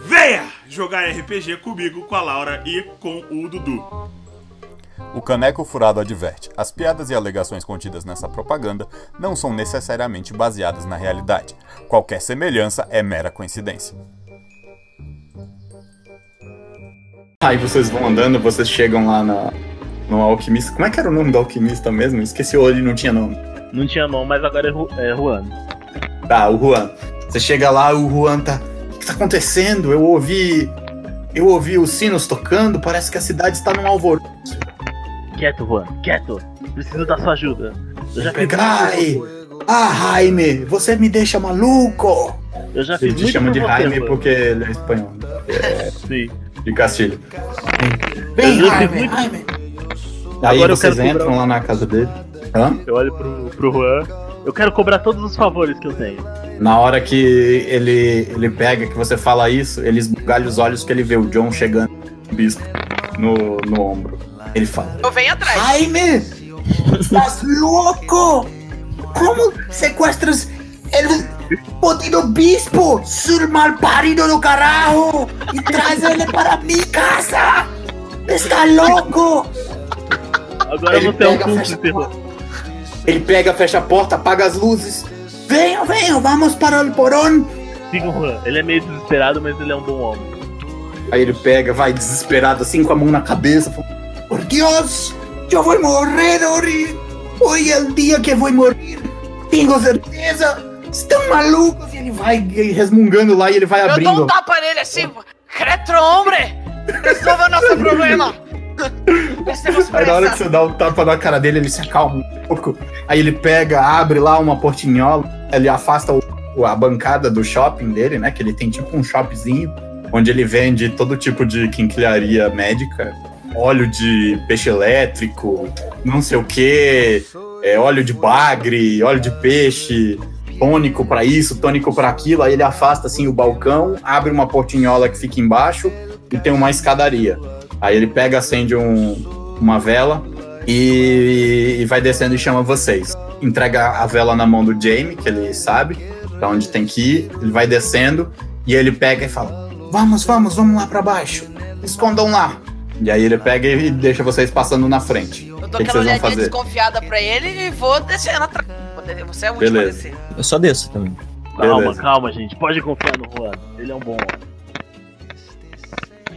Venha jogar RPG comigo, com a Laura e com o Dudu. O Caneco Furado adverte: as piadas e alegações contidas nessa propaganda não são necessariamente baseadas na realidade. Qualquer semelhança é mera coincidência. Aí vocês vão andando, vocês chegam lá na, no alquimista. Como é que era o nome do alquimista mesmo? Esqueci o ele não tinha nome. Não tinha nome, mas agora é, Ru é Juan. Tá, o Juan. Você chega lá, o Juan tá. O que tá acontecendo? Eu ouvi. Eu ouvi os sinos tocando, parece que a cidade está num alvoroço. Quieto, Juan, quieto. Preciso da sua ajuda. Eu já fiz Ai! Ah, Jaime, você me deixa maluco! Eu já Ele fiz te muito chama de você, Jaime Juan. porque ele é espanhol. Sim. De Castilho. Vem, Eu Jaime, muito- Jaime! Aí Agora vocês entram lá na casa dele. Hã? Eu olho pro, pro Juan. Eu quero cobrar todos os favores que eu tenho. Na hora que ele, ele pega, que você fala isso, ele esbugalha os olhos que ele vê o John chegando com o bispo no, no ombro. Ele fala: Eu venho atrás. Jaime, estás louco? Como sequestras el podido bispo, sur mal parido do carajo, e traz ele para minha casa? Está louco? Agora Ele você é um cúmplice, Juan. Ele pega, fecha a porta, apaga as luzes. Venham, venham, vamos para o porão. Siga o Juan. Ele é meio desesperado, mas ele é um bom homem. Aí ele pega, vai desesperado assim com a mão na cabeça. fala, Por Deus, eu vou morrer hoje. Hoje é o dia que vou morrer. Tenho certeza. Estão malucos. E ele vai resmungando lá e ele vai Eu dou abrindo. um tapa nele assim. Retro, hombre! Resolva nosso problema! Aí na hora que você dá o tapa na cara dele, ele se acalma um pouco. Aí ele pega, abre lá uma portinhola, ele afasta o- a bancada do shopping dele, né? Que ele tem tipo um shopzinho, onde ele vende todo tipo de quinquilharia médica. Óleo de peixe elétrico, não sei o que, óleo de bagre, óleo de peixe, tônico pra isso, tônico pra aquilo. Aí ele afasta assim o balcão, abre uma portinhola que fica embaixo e tem uma escadaria. Aí ele pega, acende um, uma vela e, e vai descendo e chama vocês. Entrega a vela na mão do Jamie, que ele sabe pra onde tem que ir. Ele vai descendo e ele pega e fala: Vamos, vamos, vamos lá pra baixo. Escondam lá. E aí ele pega e deixa vocês passando na frente. Eu dou que, que aquela olhadinha desconfiada pra ele e vou descendo atrás. Você é o último a Beleza. descer. Eu só desço também. Calma, Beleza. calma, gente. Pode confiar no Juan. Ele é um bom homem.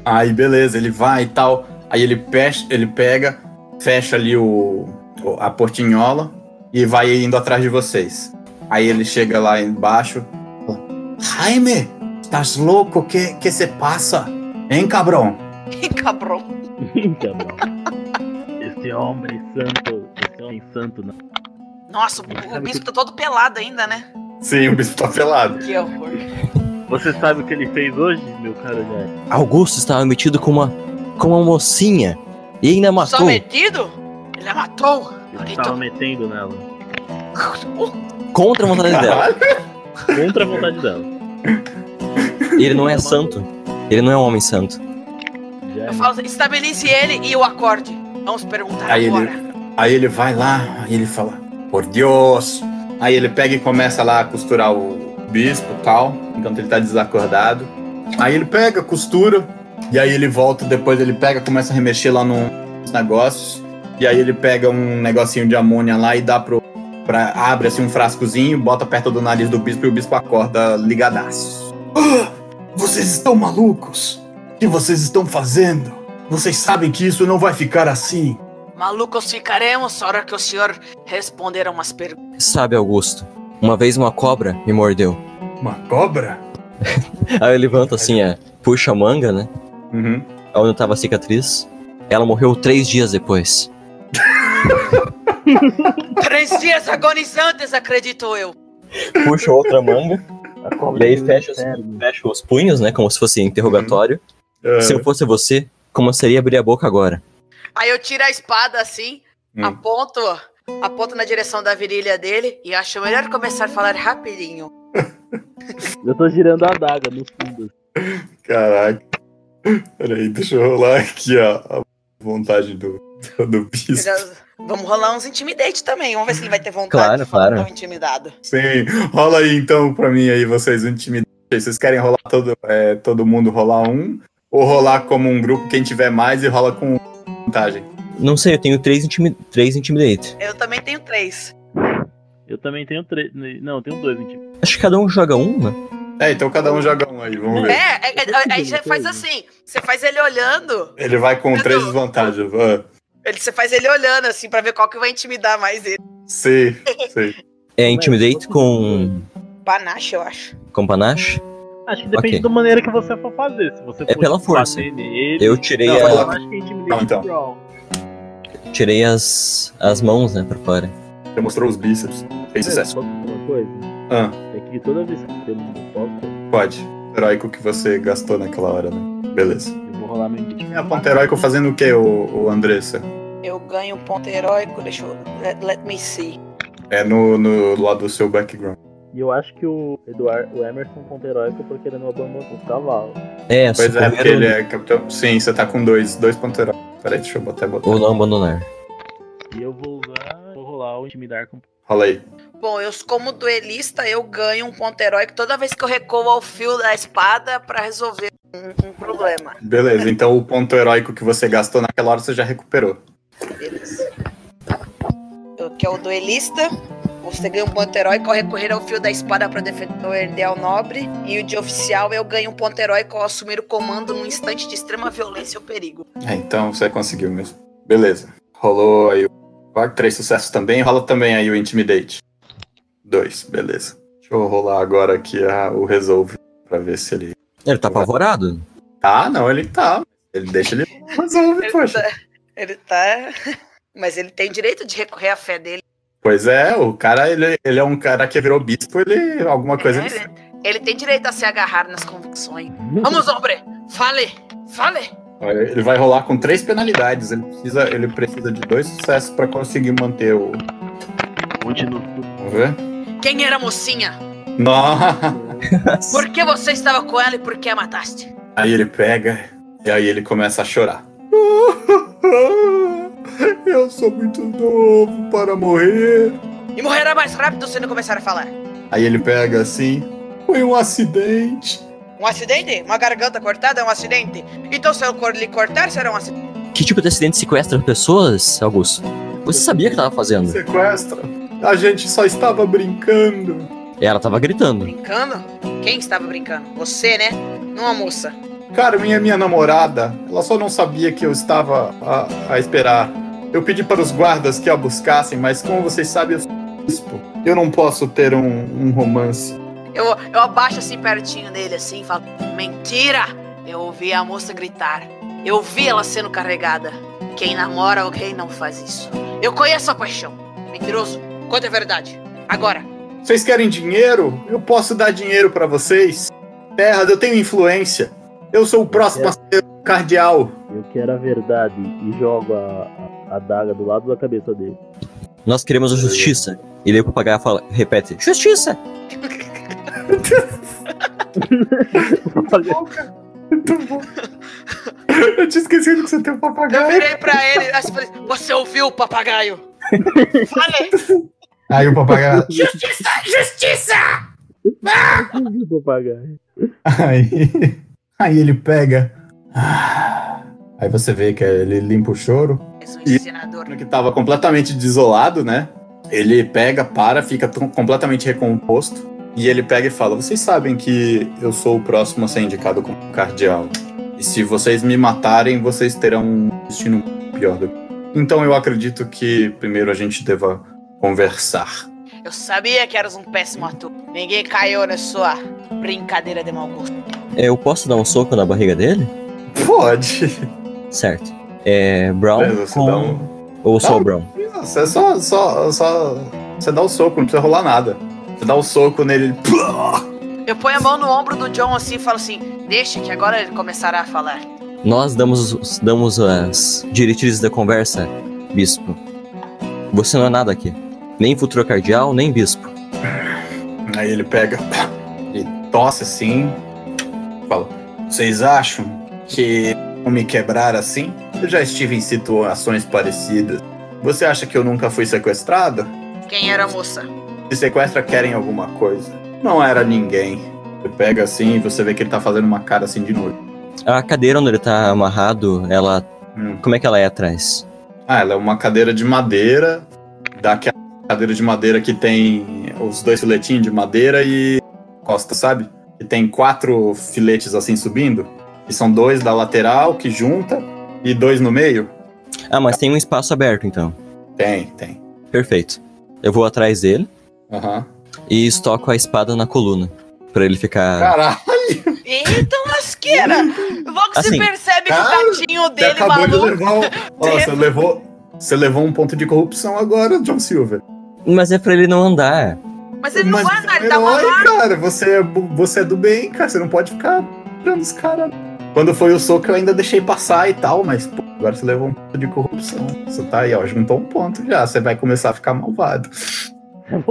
Aí beleza, ele vai e tal. Aí ele, pecha, ele pega, fecha ali o, o- a portinhola e vai indo atrás de vocês. Aí ele chega lá embaixo. fala, Jaime, estás louco? Que que se passa? Hein, cabrão? Ih, cabrão. Então, esse homem santo. Esse homem santo, não. Nossa, o, o bispo tá todo pelado ainda, né? Sim, o bispo tá pelado. Que horror. Você sabe o que ele fez hoje, meu caro Jair? Augusto estava metido com uma, com uma mocinha e ainda Só matou. metido? Ele a matou. Ele tava metendo nela. Contra a vontade dela. Contra a vontade dela. Ele não é santo. Ele não é um homem santo. Eu falo, estabelece ele e o acorde. Vamos perguntar Aí agora. ele, aí ele vai lá, aí ele fala, por Deus. Aí ele pega e começa lá a costurar o bispo e tal, enquanto ele tá desacordado. Aí ele pega, costura, e aí ele volta, depois ele pega, começa a remexer lá nos negócios. E aí ele pega um negocinho de amônia lá e dá pro. Pra, abre assim um frascozinho, bota perto do nariz do bispo e o bispo acorda ligadaço. Ah, vocês estão malucos? O que vocês estão fazendo? Vocês sabem que isso não vai ficar assim. Malucos ficaremos a hora que o senhor responder a umas perguntas. Sabe, Augusto, uma vez uma cobra me mordeu. Uma cobra? Aí eu levanto assim, é, puxa a manga, né? Uhum. Onde tava a cicatriz. Ela morreu três dias depois. Três dias agonizantes, acredito eu. Puxa outra manga. A cobra E aí fecha os, fecha os punhos, né? Como se fosse interrogatório. Ah, Se eu fosse você, como seria abrir a boca agora? Aí eu tiro a espada assim, Hum. aponto, aponto na direção da virilha dele e acho melhor começar a falar rapidinho. Eu tô girando a adaga no fundo. Caraca. Peraí, deixa eu rolar aqui a, a vontade do, do bispo. Vamos rolar uns intimidate também. Vamos ver se ele vai ter vontade Claro, de falar claro. tão intimidado. Sim, rola aí então pra mim aí, vocês, um intimidade. Vocês querem rolar todo, é, todo mundo rolar um? Ou rolar como um grupo, quem tiver mais e rola com vantagem? Não sei, eu tenho três, intimi três intimidate. Eu também tenho três. Eu também tenho três. Não, eu tenho dois, tipo. Acho que cada um joga um, né? É, então cada um joga um aí, vamos ver. É, é, é, aí você faz assim. Você faz ele olhando. Ele vai com três desvantagens. Ah, Ele, você faz ele olhando, assim, pra ver qual que vai intimidar mais ele. Sei, sei. É intimidate com, Panache, eu acho. com panache. Acho que depende Ok. da maneira que você for fazer. Se você É for pela força. nele, Eu tirei, Não, a- que é intimidate Não, então. Tirei as, as mãos, né, pra fora. Você mostrou os bíceps. Fez sucesso. Uma coisa? Ah, É que toda vez que eu não posso, pode. Heróico que você gastou naquela hora, né? Beleza. eu vou rolar meu. E a ponta heróico fazendo o que, o, o Andressa? Eu ganho um ponto heróico, deixa eu. Let, let me see. É no, no lado do seu background. E eu acho que o Eduardo, o Emerson ponto heróico porque ele não abandonou os cavalos. É, Pois é, porque ele é capitão. Sim, você tá com dois, dois pontos heróicos. Peraí, deixa eu botar, botar. ou não abandonar. E eu vou usar, vou rolar o intimidar com Rola aí. Bom, eu como duelista, eu ganho um ponto heróico toda vez que eu recuo ao fio da espada pra resolver um, um problema. Beleza, então o ponto heróico que você gastou naquela hora você já recuperou. Beleza. Eu, que é o duelista. Você ganha um ponto heróico ao recorrer ao fio da espada para defender o Erdel Nobre. E o de oficial eu ganho um ponto heróico ao assumir o comando num instante de extrema violência ou perigo. É, então você conseguiu mesmo. Beleza. Rolou aí o. Três sucessos também. Rola também aí o Intimidate. Dois, beleza. Deixa eu rolar agora aqui a- o Resolve pra ver se ele. Ele tá apavorado. Ah, não, ele tá. Ele deixa ele. Resolve, Ele poxa. tá, ele tá. Mas ele tem o direito de recorrer à fé dele. Pois é, o cara, ele, ele é um cara que virou bispo, ele. Alguma coisa. É, ele- ele, tem direito a se agarrar nas convicções. Vamos, hombre! Fale! Fale! Ele vai rolar com três penalidades. Ele precisa, ele precisa de dois sucessos pra conseguir manter o. Continua. Vamos ver? Quem era a mocinha? Nossa! Por que você estava com ela e por que a mataste? Aí ele pega e aí ele começa a chorar. Eu sou muito novo para morrer. E morrerá mais rápido se não começar a falar. Aí ele pega assim. Foi um acidente. Um acidente? Uma garganta cortada é um acidente? Então se eu lhe cortar, será um acidente. Que tipo de acidente sequestra pessoas, Augusto? Você sabia o que tava fazendo? Sequestra. A gente só estava brincando. Ela tava gritando. Brincando? Quem estava brincando? Você, né? Não a moça. Carmen é minha namorada. Ela só não sabia que eu estava a, a esperar. Eu pedi para os guardas que a buscassem, mas como vocês sabem, eu sou bispo. Eu não posso ter um, um romance. Eu, eu abaixo assim pertinho dele assim e falo: Mentira! Eu ouvi a moça gritar. Eu vi ela sendo carregada. Quem namora alguém não faz isso. Eu conheço a paixão. Mentiroso, conta a verdade. Agora. Vocês querem dinheiro? Eu posso dar dinheiro para vocês. Terras, eu tenho influência. Eu sou o próximo a ser o cardeal. Eu quero a verdade e jogo a, a, a daga do lado da cabeça dele. Nós queremos a justiça. E daí o papagaio fala, repete, justiça! Muito bom. Eu tinha esquecido que você tem um Eu papagaio. virei pra ele e falei: Você ouviu o papagaio? Fale! Aí o papagaio. Justiça! Justiça! Papagaio. Aí, aí ele pega. Ah. Aí você vê que ele limpa o choro. Um E- ensinador. que estava completamente desolado, né? Ele pega, para, fica completamente recomposto. E ele pega e fala: Vocês sabem que eu sou o próximo a ser indicado como cardeal. E se vocês me matarem, vocês terão um destino pior do que. Então eu acredito que primeiro a gente deva conversar. Eu sabia que eras um péssimo ator. Ninguém caiu na sua brincadeira de mau gosto. Eu posso dar um soco na barriga dele? Pode. Certo. É. Brown Beleza, com. um- Ou só o Brown? Você só, só, só. Você dá o soco, não precisa rolar nada. Você dá o soco nele. ele- Eu ponho a mão no ombro do John assim e falo assim: Deixa que agora ele começará a falar. Nós damos, os- damos as diretrizes da conversa, bispo. Você não é nada aqui. Nem futuro cardeal, nem bispo. Aí ele pega e tosse assim. Fala: Vocês acham que vão me quebrar assim? Eu já estive em situações parecidas. Você acha que eu nunca fui sequestrado? Quem era a moça? Se sequestra, querem alguma coisa. Não era ninguém. Ele pega assim e você vê que ele tá fazendo uma cara assim de novo. A cadeira onde ele tá amarrado, ela. Hum. Como é que ela é atrás? Ah, ela é uma cadeira de madeira. Daquela cadeira de madeira que tem os dois filetinhos de madeira e costa, sabe? E tem quatro filetes assim subindo. E são dois da lateral que junta e dois no meio. Ah, mas tem um espaço aberto então. Tem, tem. Perfeito. Eu vou atrás dele Aham. e estoco a espada na coluna. Pra ele ficar. Caralho, Eita lasqueira! Logo Assim, se percebe que cara, o gatinho você dele, acabou de maluco. levar um... Ó, você levou... Você levou um ponto de corrupção agora, John Silver. Mas é pra ele não andar. Mas ele não vai é ele tá herói, cara. Você é, você é do bem, cara. Você não pode ficar dando os caras. Quando foi o soco, eu ainda deixei passar e tal, mas pô, agora você levou um ponto de corrupção. Você tá aí, ó, juntou um ponto já. Você vai começar a ficar malvado.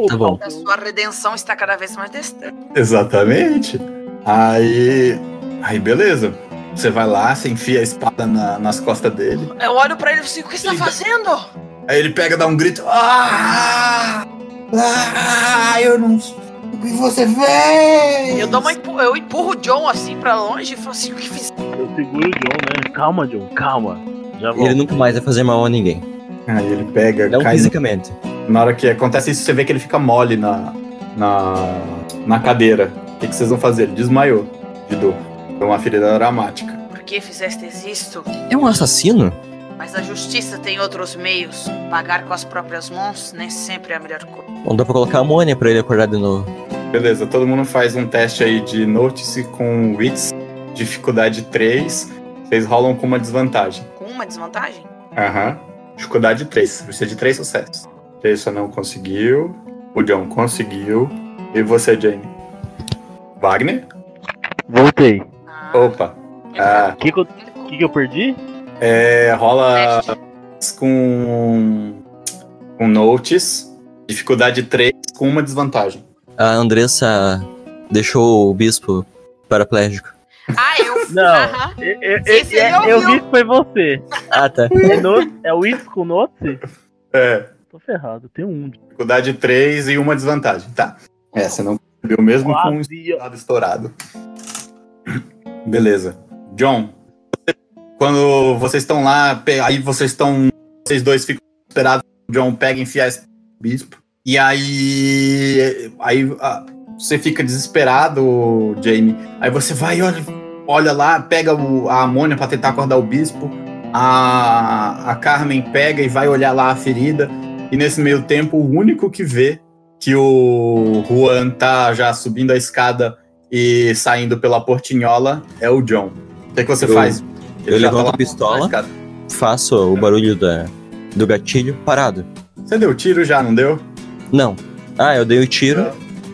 Tá bom. A sua redenção está cada vez mais distante. Exatamente. Aí. Aí, beleza. Você vai lá, você enfia a espada na- nas costas dele. Eu olho pra ele e assim, o que você tá fazendo? Aí ele pega, dá um grito. Ah! Ah! Eu não. O que você fez? Eu, dou uma empu- eu empurro o John assim pra longe e falo assim, o que fiz? Eu seguro o John, né? Calma, John, calma. Já volto. Ele nunca mais vai fazer mal a ninguém. Aí ele pega, Não cai no fisicamente. Na hora que acontece isso, você vê que ele fica mole na, na, na cadeira. O que, que vocês vão fazer? Ele desmaiou de dor. Foi uma ferida dramática. Por que fizestes isto? É um assassino? Mas a justiça tem outros meios. Pagar com as próprias mãos nem sempre é a melhor coisa. Não dá pra colocar amônia pra ele acordar de novo. Beleza, todo mundo faz um teste aí de Notice com Wits, dificuldade 3. Vocês rolam com uma desvantagem. Com uma desvantagem? Aham. Dificuldade 3. Precisa de 3 sucessos. Jason não conseguiu. O John conseguiu. E você, Jane? Wagner? Voltei. Ah, Opa. Ah, O que, que, eu- que, que eu perdi? É, rola Teste. com, com notes, dificuldade 3 com uma desvantagem. A Andressa deixou o bispo paraplégico. Ah, eu. Não. Aham. Eu, eu, Sim, eu, eu ouviu. vi que foi você. Ah, tá. É, no, é o It's com Note? É, Tô ferrado, tem um. dificuldade 3 e uma desvantagem. Tá. É, você não viu mesmo com um Quase. lado estourado. Beleza. John, quando vocês estão lá, aí vocês estão. Vocês dois ficam esperados. O John pega e enfia a no bispo. E aí. Aí ah, você fica desesperado, Jamie. Aí você vai, olha, olha lá, pega o- a amônia pra tentar acordar o bispo. A, a Carmen pega e vai olhar lá a ferida. E nesse meio tempo, o único que vê que o Juan tá já subindo a escada e saindo pela portinhola é o John. O que, que você Eu- faz? Eu já tá levanto a pistola. na escada. Faço o barulho da, do gatilho parado. Você deu tiro já, não deu? Não. Ah, eu dei o tiro.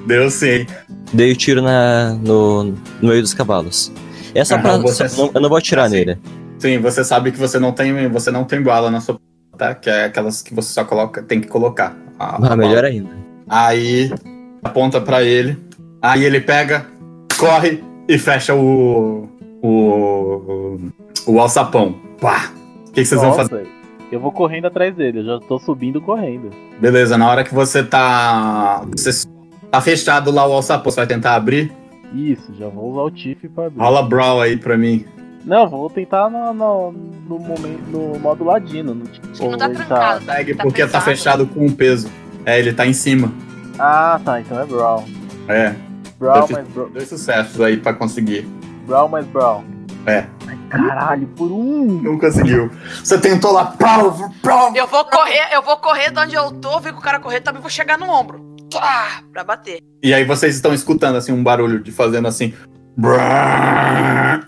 Deu sim. Dei o tiro na, no, no meio dos cavalos. Essa Aham, pra, você- só- não- eu não vou atirar Ah, sim. nele. Sim, você sabe que você não tem, você não tem bala na sua tá? Que é aquelas que você só coloca, tem que colocar. a- a Ah, bala. melhor ainda. Aí aponta pra ele. Aí ele pega, corre e fecha o o o alçapão. Pá. O que, que vocês vão Nossa, fazer? Eu vou correndo atrás dele, eu já tô subindo correndo. Beleza, na hora que você tá você tá fechado lá o alçapão, você vai tentar abrir? Isso, já vou usar o Tiff pra abrir. Rola brawl aí pra mim. Não, vou tentar no, no, no momento, no modo ladino. No, Acho que não tá ele trancado. Segue Tá porque tá pesado. fechado com um peso. É, ele tá em cima. Ah, tá, então é Brawl. É. Brawl mais Brawl. Dois sucessos aí pra conseguir. Brawl mais Brawl. É. Ai, Caralho, por um. Não conseguiu. Você tentou lá, prova, prova. Eu vou correr, eu vou correr de onde eu tô, ver que o cara correr também vou chegar no ombro. Tá, pra bater. E aí vocês estão escutando assim um barulho de fazendo assim.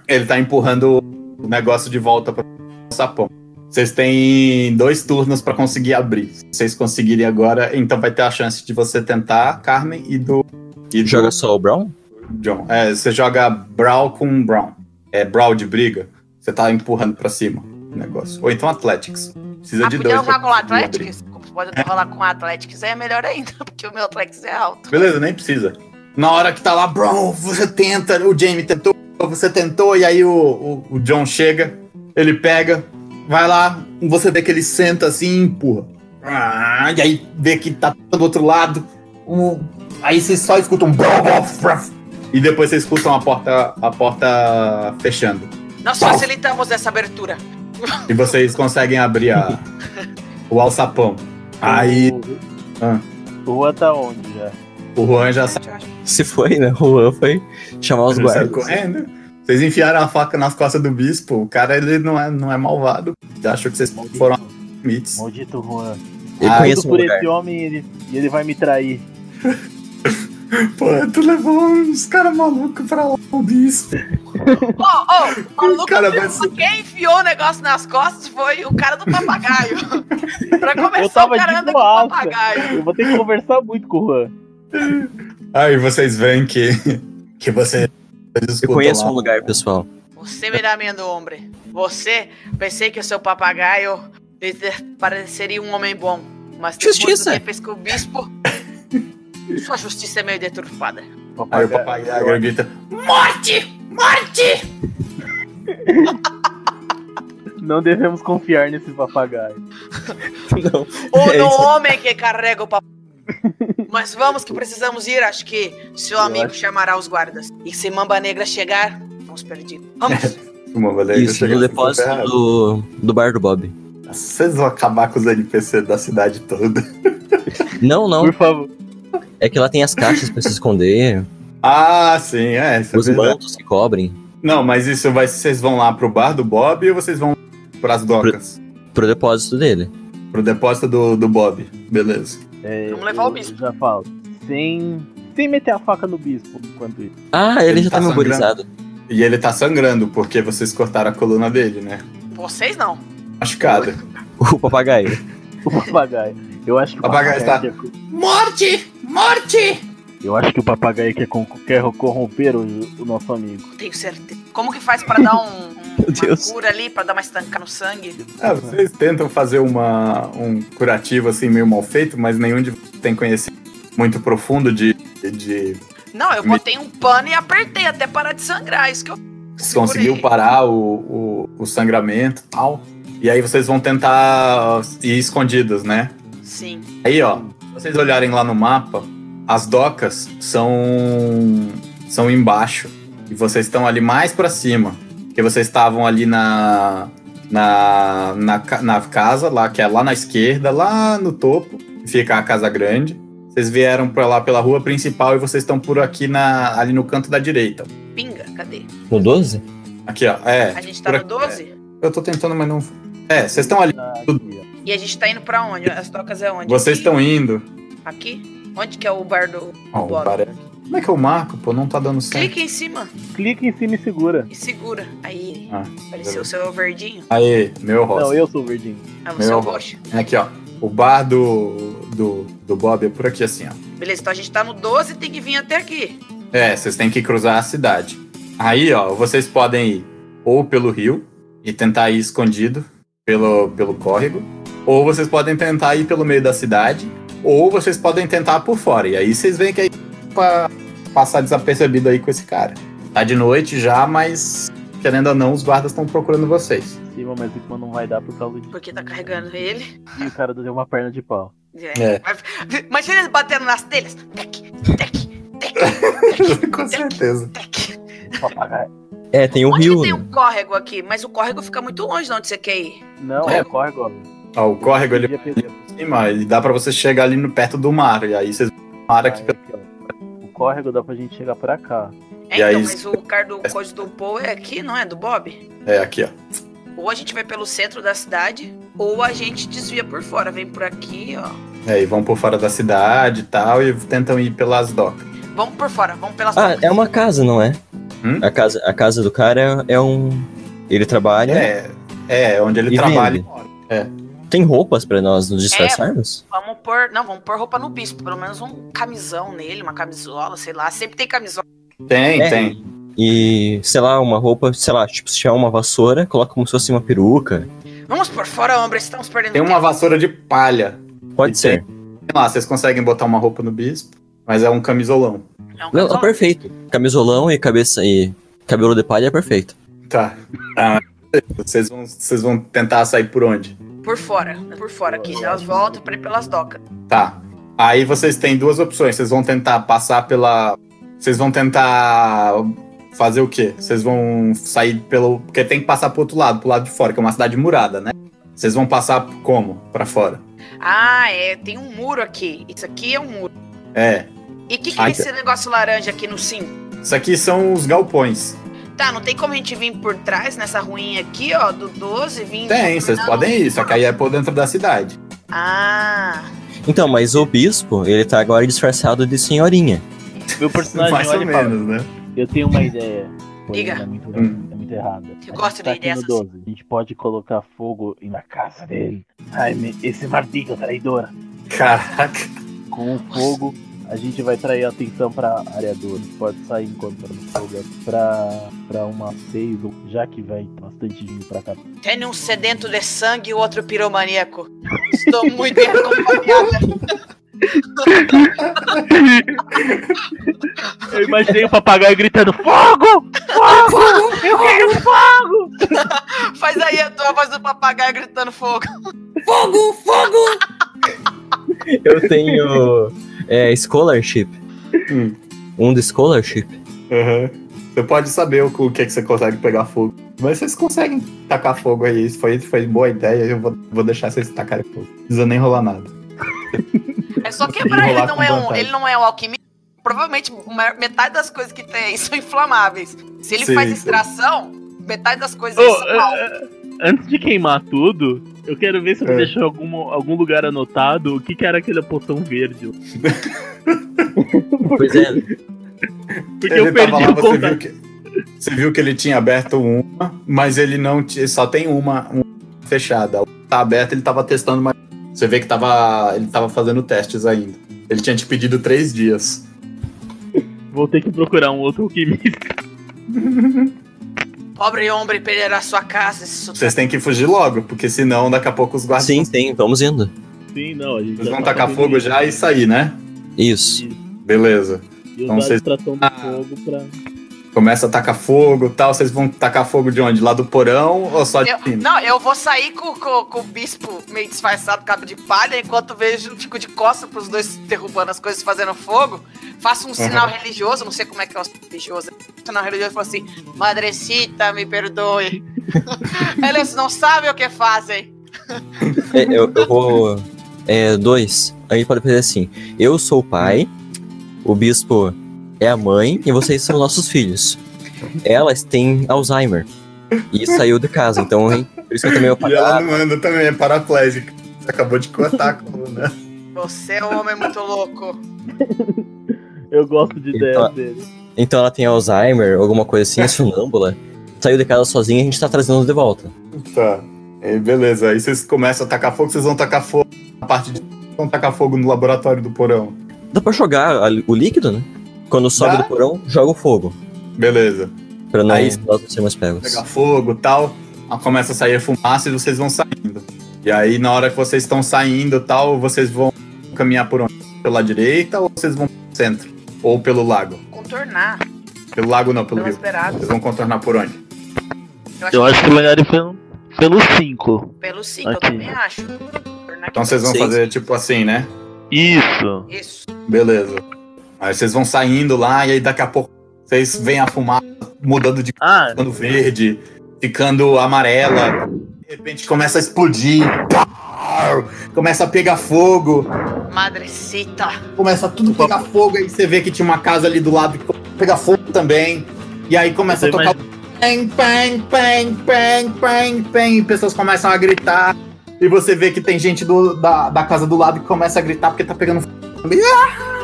Ele tá empurrando o negócio de volta para o sapão. Vocês têm dois turnos pra conseguir abrir. Se vocês conseguirem agora, então vai ter a chance de você tentar, Carmen, e do. E do Joga só o Brown? John. É, você joga Brawl com Brown. É Brawl de briga. Você tá empurrando pra cima o negócio. Ou então Athletics. Precisa Ah, de podia dois. pra com. Athletics? Pode rolar com o Athletics é melhor ainda, porque o meu Athletics é alto. Beleza, nem precisa. Na hora que tá lá, Brown, você tenta, o Jamie tentou, você tentou, e aí o, o, o John chega, ele pega, vai lá, você vê que ele senta assim e empurra. Ah, e aí vê que tá do outro lado. aí vocês só brau, brau, E depois vocês escutam a porta, a porta fechando. Nós facilitamos essa abertura. E vocês conseguem abrir a, o alçapão. Aí Ah. O Rua tá onde já? o Juan já sai Se foi, né? O Juan foi chamar os saiu guardas. correndo. Vocês enfiaram a faca nas costas do bispo. O cara, ele não é, não é malvado. Ele achou que vocês foram aos limites. Maldito Juan. Ele Ah, por lugar. esse homem e ele, e ele vai me trair. Pô, tu levou uns caras malucos pra lá, o bispo. Ô, ô, o maluco cara vai ser- quem enfiou o negócio nas costas foi o cara do papagaio. pra começar, Eu tava o cara anda com o papagaio. Eu vou ter que conversar muito com o Juan. Aí vocês veem que, que você. Eu conheço lá. um lugar, pessoal. Você me dá medo, homem. Você, pensei que o seu papagaio pareceria um homem bom. Mas depois Justiça. do que fez com o bispo, sua justiça é meio deturpada. Aí o papagaio grita: Morte! Morte! Não devemos confiar nesse papagaio. Não. Ou É no isso. homem que carrega o papagaio. Mas vamos que precisamos ir, acho que seu amigo chamará os guardas. E se Mamba Negra chegar, estamos perdidos. Vamos! Uma maneira Isso, no depósito do, do bar do Bob. Vocês vão acabar com os NPC da cidade toda. Não, não. Por favor. É que lá tem as caixas pra se esconder, Ah, sim, é. É os verdade. mantos que cobrem. Não, mas isso vai. Vocês vão lá pro bar do Bob ou vocês vão pras docas? Pro depósito dele. Pro depósito do, do Bob. Beleza. É, Vamos levar o bispo. Já falo. Sem, sem meter a faca no bispo enquanto isso. Ah, ele, Ele já tá tá memorizado. E ele tá sangrando porque vocês cortaram a coluna dele, né? Vocês não. Machucada. O papagaio. O papagaio. Eu acho que o Papagaio está- quer, Morte! Morte! eu acho que o papagaio quer, quer corromper o, o nosso amigo. Tenho certeza. Como que faz pra dar um, um- uma Deus. cura ali, pra dar uma estancada no sangue? Ah, vocês tentam fazer uma, um curativo assim meio mal feito, mas nenhum de vocês tem conhecimento muito profundo de, de Não, eu botei um pano e apertei até parar de sangrar. Isso que eu se segurei. conseguiu parar o, o, o sangramento e tal. E aí vocês vão tentar ir escondidos, né? Sim. Aí, ó, vocês olharem lá no mapa, as docas são são embaixo e vocês estão ali mais pra cima, porque vocês estavam ali na na, na na casa lá que é lá na esquerda, lá no topo, fica a casa grande. Vocês vieram pra lá pela rua principal e vocês estão por aqui na ali no canto da direita. Pinga, cadê? No 12? Aqui, ó. É. A gente tá no aqui. 12? Eu tô tentando, mas não. É, vocês estão ali. E a gente tá indo pra onde? As trocas é onde? Vocês Aqui? estão indo. Aqui? Onde que é o bar do Ó, o Bob? bar é. Como é que eu marco, pô? Não tá dando certo. Clica em cima Clica em cima e segura. e segura. Aí Ah, apareceu o seu verdinho. Aí, meu rosto. Não, eu sou o verdinho. Ah, você é Meu o avô. roxo. É aqui, ó. O bar do, do, do Bob é por aqui, assim, ó. Beleza, então a gente tá no 12 e tem que vir até aqui. É, vocês têm que cruzar a cidade. Aí, ó, vocês podem ir ou pelo rio e tentar ir escondido pelo, pelo córrego, ou vocês podem tentar ir pelo meio da cidade, ou vocês podem tentar por fora. E aí vocês veem que aí pra passar desapercebido aí com esse cara. Tá de noite já, mas querendo ou não, os guardas estão procurando vocês. Cima, mas isso não vai dar por causa de. Porque tá carregando ele. E o cara deu uma perna de pau. É. Mas- Imagina eles batendo nas telhas. Tec, tec, tec, com certeza. tec. Papagaio. É, tem o Onde rio. tem um córrego aqui? Mas o córrego fica muito longe de onde você quer ir. Não, É. é córrego. Ó, o córrego ele perder. cima e dá pra você chegar ali no perto do mar. E aí vocês mar aqui Aí, aqui, ó. O córrego dá pra gente chegar pra cá. É, E aí- então, mas o carro do coisa do Paul é aqui, não é? Do Bob? É, aqui, ó. Ou a gente vai pelo centro da cidade, ou a gente desvia por fora. Vem por aqui, ó. É, e vão por fora da cidade e tal, e tentam ir pelas docas. Vamos por fora, vamos pelas Ah, docas. é uma casa, não é? Hum? A casa, a casa do cara é, é um. Ele trabalha. É, é, onde ele E trabalha. vende. Tem roupas pra nós nos disfarçarmos? Vamos pôr. Não, vamos pôr roupa no bispo. Pelo menos um camisão nele, uma camisola, sei lá. Sempre tem camisola. Tem, É. tem. E, sei lá, uma roupa, sei lá, tipo, se tiver uma vassoura, coloca como se fosse uma peruca. Vamos por fora, homem. Estamos perdendo Tem uma tempo. vassoura de palha. Pode E ser. Sei lá, vocês conseguem botar uma roupa no bispo, mas é um camisolão. É um Não, camisolão. é perfeito. Camisolão e cabeça e cabelo de palha é perfeito. Tá. Ah, vocês, vão, vocês vão tentar sair por onde? Por fora. Por fora aqui. Elas voltam pra ir pelas docas. Tá. Aí vocês têm duas opções. Vocês vão tentar passar pela. Vocês vão tentar fazer o quê? Vocês vão sair pelo. Porque tem que passar pro outro lado, pro lado de fora, que é uma cidade murada, né? Vocês vão passar como? Pra fora. Ah, é. Tem um muro aqui. Isso aqui é um muro. É. E o que, que é esse negócio laranja aqui no sim? Isso aqui são os galpões. Tá, não tem como a gente vir por trás nessa ruinha aqui, ó, do 12, vir. Tem, vocês Não. podem ir, só que aí é por dentro da cidade. Ah. Então, mas o bispo, ele tá agora disfarçado de senhorinha. Meu personagem Mais ou menos, né? eu tenho uma ideia. Diga. É muito, Hum. é muito errada. Eu A gosto gente tá de ideias 12. A gente pode colocar fogo na casa dele. Ai, me- esse maldito traidor. Caraca. Com o fogo, a gente vai trair a atenção pra área 2. A gente pode sair encontrando fogo pra, pra uma 6, já que vai bastante gente pra cá. Tem um sedento de sangue e o outro piromaníaco. Estou muito bem acompanhada. Eu imaginei o papagaio gritando: Fogo! Fogo! Eu quero fogo! Faz aí a tua voz do papagaio gritando fogo. Eu tenho é, scholarship. Hum. Um de scholarship. Uhum. Você pode saber o, o que, que você consegue pegar fogo. Mas vocês conseguem tacar fogo aí. Isso foi, foi boa ideia. Eu vou, vou deixar vocês tacarem fogo. Não precisa nem rolar nada. É só quebrar, ele não é um, ele não é um alquimista. Provavelmente metade das coisas que tem aí são inflamáveis. Se ele Sim, faz sim. extração, metade das coisas aí são é, mal. é, antes de queimar tudo, eu quero ver se você É. deixou em algum, algum lugar anotado o que, que era aquela poção verde. Pois é, Porque ele eu perdi lá, o você viu, que, você viu que ele tinha aberto uma, mas ele não tinha. Só tem uma, uma fechada. Tá aberta, ele tava testando, mas você vê que tava, ele tava fazendo testes ainda. Ele tinha te pedido três dias. Vou ter que procurar um outro alquimista. Pobre homem perderá sua casa. Vocês têm que fugir logo, porque senão daqui a pouco os guardas sim, sim, vamos indo. Sim, não, a gente Vocês vão tá tacar fogo isso. já e sair, né? Isso. Beleza. E Então vocês- extração do Ah. fogo pra. Começa a tacar fogo e tal. Vocês vão tacar fogo de onde? Lá do porão ou só de Eu- cima? não, eu vou sair com, com- com o bispo meio disfarçado, cabo de palha, enquanto vejo, fico de costas pros dois derrubando as coisas, fazendo fogo. Faço um sinal religioso, não sei como é que é o religioso. Um sinal religioso e falo assim: Madrecita, me perdoe. Eles não sabem o que fazem. É, eu, eu vou. É, dois. A gente pode fazer assim: eu sou o pai, o bispo é a mãe e vocês são nossos filhos. Elas têm Alzheimer e saiu de casa, então hein, por isso que eu também vou E ela não anda também, é paraplégica. Você acabou de cortar a coluna. Você é um homem muito louco. Eu gosto de ideias Então- dele. Então ela tem Alzheimer, alguma coisa assim, sonâmbula. Saiu de casa sozinha e a gente tá trazendo de volta. Tá. É, beleza, aí vocês começam a tacar fogo, vocês vão tacar fogo na parte de. Vão tacar fogo no laboratório do porão. Dá pra jogar o líquido, né? Quando sobe Dá? do porão, joga o fogo. Beleza. Pra não, Aí- nós não sermos pegos. Pegar fogo e tal. Aí começa a sair a fumaça e vocês vão saindo. E aí, na hora que vocês estão saindo e tal, vocês vão caminhar por onde? Pela direita ou vocês vão pro centro? Ou pelo lago? Contornar. Pelo lago não, pelo Pelas rio. beiradas. Vocês vão contornar por onde? Eu acho que melhor ir pelo, pelo 5. Pelo 5, eu também acho. Então vocês vão Sim. fazer tipo assim, né? Isso. Isso. Beleza. Aí vocês vão saindo lá e aí daqui a pouco vocês veem a fumaça mudando de Ah, ficando verde, ficando amarela. De repente começa a explodir. Começa a pegar fogo. Madrecita. Começa tudo a pegar fogo. Aí você vê que tinha uma casa ali do lado que pegar fogo também. E aí começa a tocar. Peng, peng, peng, peng, peng. E pessoas começam a gritar. E você vê que tem gente do- da, da casa do lado que começa a gritar porque tá pegando fogo. também. Ah!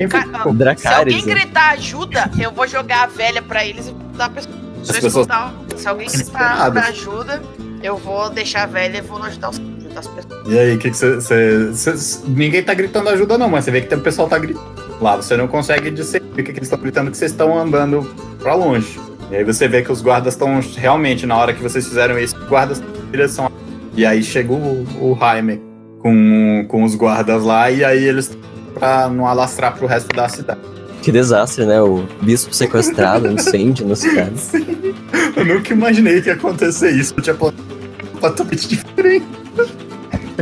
Quem foi? Ca- O Se alguém gritar ajuda, eu vou jogar a velha pra eles e dar a pessoa. Se, pessoas- escutar- se alguém gritar pra ajuda, eu vou deixar a velha e vou ajudar, os, ajudar as pessoas. E aí, o que você. Ninguém tá gritando ajuda, não, mas você vê que tem- o pessoal tá gritando. Lá, você não consegue discernir o que, que eles estão gritando, que vocês estão andando pra longe. E aí você vê que os guardas estão realmente, na hora que vocês fizeram isso, os guardas estão em direção. E aí chega o, o Jaime com, com os guardas lá, e aí eles pra não alastrar pro resto da cidade. Que desastre, né? O bispo sequestrado, um incêndio na cidade. Eu nunca imaginei que ia acontecer isso. Eu tinha planejado completamente diferente.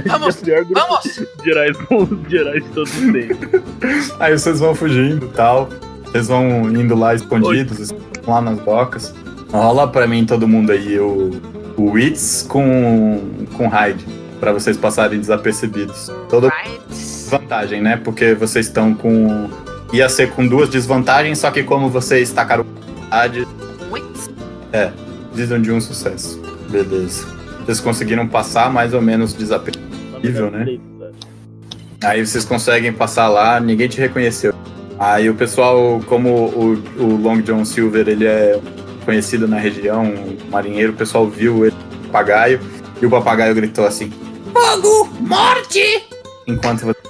Vamos, É o vamos! heróis de todos os tempos. Aí vocês vão fugindo e tal. Vocês vão indo lá escondidos, lá nas docas. Rola pra mim todo mundo aí o, o Wits com, com Hyde. Pra vocês passarem desapercebidos. Right. Desvantagem, né? Porque vocês estão com. Ia ser com duas desvantagens, só que como vocês tacaram Wits. precisam de um sucesso. Beleza. Vocês conseguiram passar mais ou menos desapercebido, né? Aí vocês conseguem passar lá, ninguém te reconheceu. Aí o pessoal, como o, o Long John Silver, ele é conhecido na região, um marinheiro, o pessoal viu ele, o papagaio, e o papagaio gritou assim, Fogo! Morte! Enquanto você.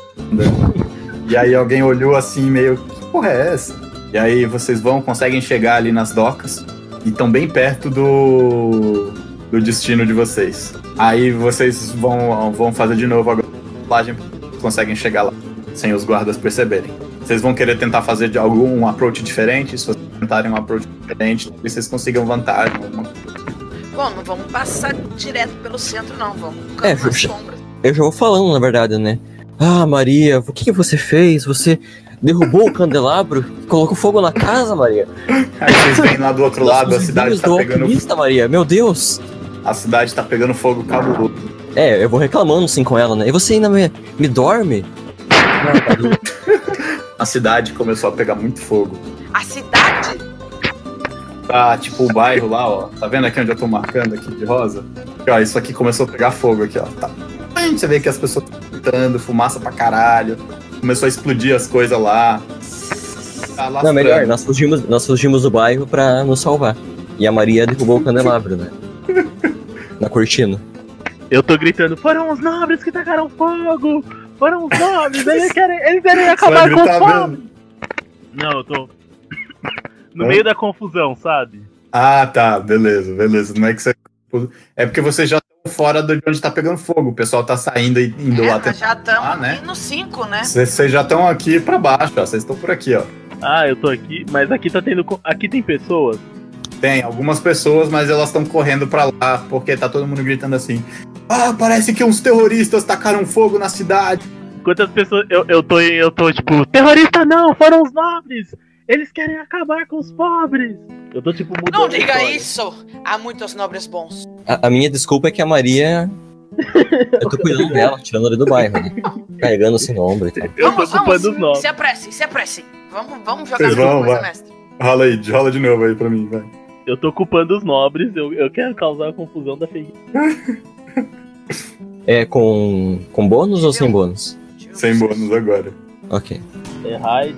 E aí alguém olhou assim, meio, que porra é essa? E aí vocês vão, conseguem chegar ali nas docas, e estão bem perto do, do destino de vocês. Aí vocês vão, vão fazer de novo agora a rolagem conseguem chegar lá sem os guardas perceberem. Vocês vão querer tentar fazer de algum approach diferente? Se vocês tentarem um approach diferente, talvez vocês consigam vantagem. alguma coisa. Bom, não vamos passar direto pelo centro, não. Vamos É, nas já- sombras. Eu já vou falando, na verdade, né? Ah, Maria, o que, que você fez? Você derrubou o candelabro? Colocou fogo na casa, Maria? Aí vocês vêm lá do outro lado, a cidade tá do pegando, alquimista, Maria, meu Deus! a cidade tá pegando fogo cabuloso. É, eu vou reclamando sim com ela, né? E você ainda me, me dorme? A cidade começou a pegar muito fogo. A cidade? Tá, tipo o bairro lá, ó. Tá vendo aqui onde eu tô marcando aqui de rosa? Aqui, ó, isso aqui começou a pegar fogo aqui, ó. Tá. Você vê que as pessoas estão gritando, fumaça pra caralho. Começou a explodir as coisas lá. Tá Não, melhor, nós fugimos, nós fugimos do bairro pra nos salvar. E a Maria derrubou o candelabro, né? Na cortina. Eu tô gritando, foram os nobres que tacaram fogo! Foram os nobres, eles querem, eles querem Você acabar com pobres! mesmo? Não, eu tô. No Hã? meio da confusão, sabe? Ah, tá, beleza, beleza. Não é que você. É porque vocês já fora de onde tá pegando fogo. O pessoal tá saindo e indo É, lá tentar. já estamos Ah, né? aqui no 5, né? Vocês já estão aqui pra baixo, ó. Vocês estão por aqui, ó. Ah, eu tô aqui, mas aqui tá tendo. Aqui tem pessoas. Tem algumas pessoas, mas elas estão correndo pra lá porque tá todo mundo gritando assim. Ah, parece que uns terroristas tacaram fogo na cidade. Quantas pessoas. Eu, eu tô eu tô tipo, terrorista não, foram os nobres! Eles querem acabar com os pobres! Eu tô tipo mudando. Não diga isso! Há muitos nobres bons. A, a minha desculpa é que a Maria. Eu tô cuidando dela, tirando ela do bairro, né? Carregando assim no ombro e tal. Eu tô vamos, culpando os vamos! nobres. Se apresse, se apresse! Vamos, vamos jogar Vocês vão, coisa, vai. mestre. Rola aí, rola de novo aí pra mim, vai. Eu tô culpando os nobres, eu, eu quero causar a confusão da fake. É com, com bônus ou sem bônus? Sem bônus agora. Ok. É raid.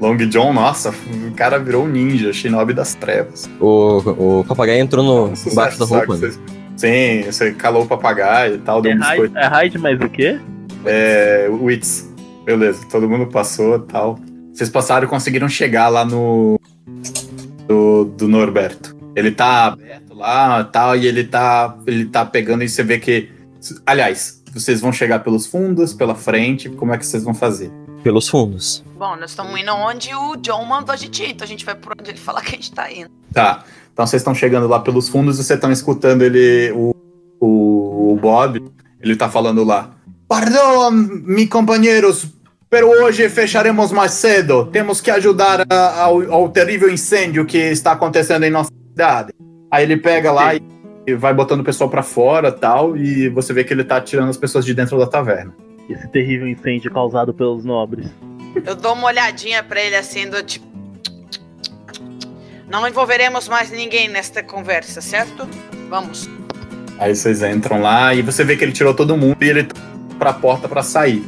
Long John, nossa, o cara virou um ninja, shinobi das trevas. O, o papagaio entrou no, Sucesso, embaixo da roupa. Né? Sim, você calou o papagaio e tal, deu É um raid, biscoito. é raid mais o quê? É, Wits. Beleza, todo mundo passou e tal. Vocês passaram e conseguiram chegar lá no. Do, do Norberto. Ele tá aberto lá tal, e ele tá. Ele tá pegando e você vê que. Aliás, vocês vão chegar pelos fundos, pela frente, como é que vocês vão fazer? Pelos fundos. Bom, nós estamos indo onde o John mandou a gente ir, então a gente vai por onde ele falar que a gente tá indo. Tá. Então vocês estão chegando lá pelos fundos e vocês estão escutando ele, o, o, o Bob, ele tá falando lá. Perdão, meus companheiros, pero hoje fecharemos mais cedo. Temos que ajudar a- ao, ao terrível incêndio que está acontecendo em nossa cidade. Aí ele pega lá e, e vai botando o pessoal pra fora tal, e você vê que ele tá tirando as pessoas de dentro da taverna. Esse terrível incêndio causado pelos nobres. Eu dou uma olhadinha pra ele assim, do tipo. Não envolveremos mais ninguém nesta conversa, certo? Vamos. Aí vocês entram lá e você vê que ele tirou todo mundo e ele tá pra porta pra sair.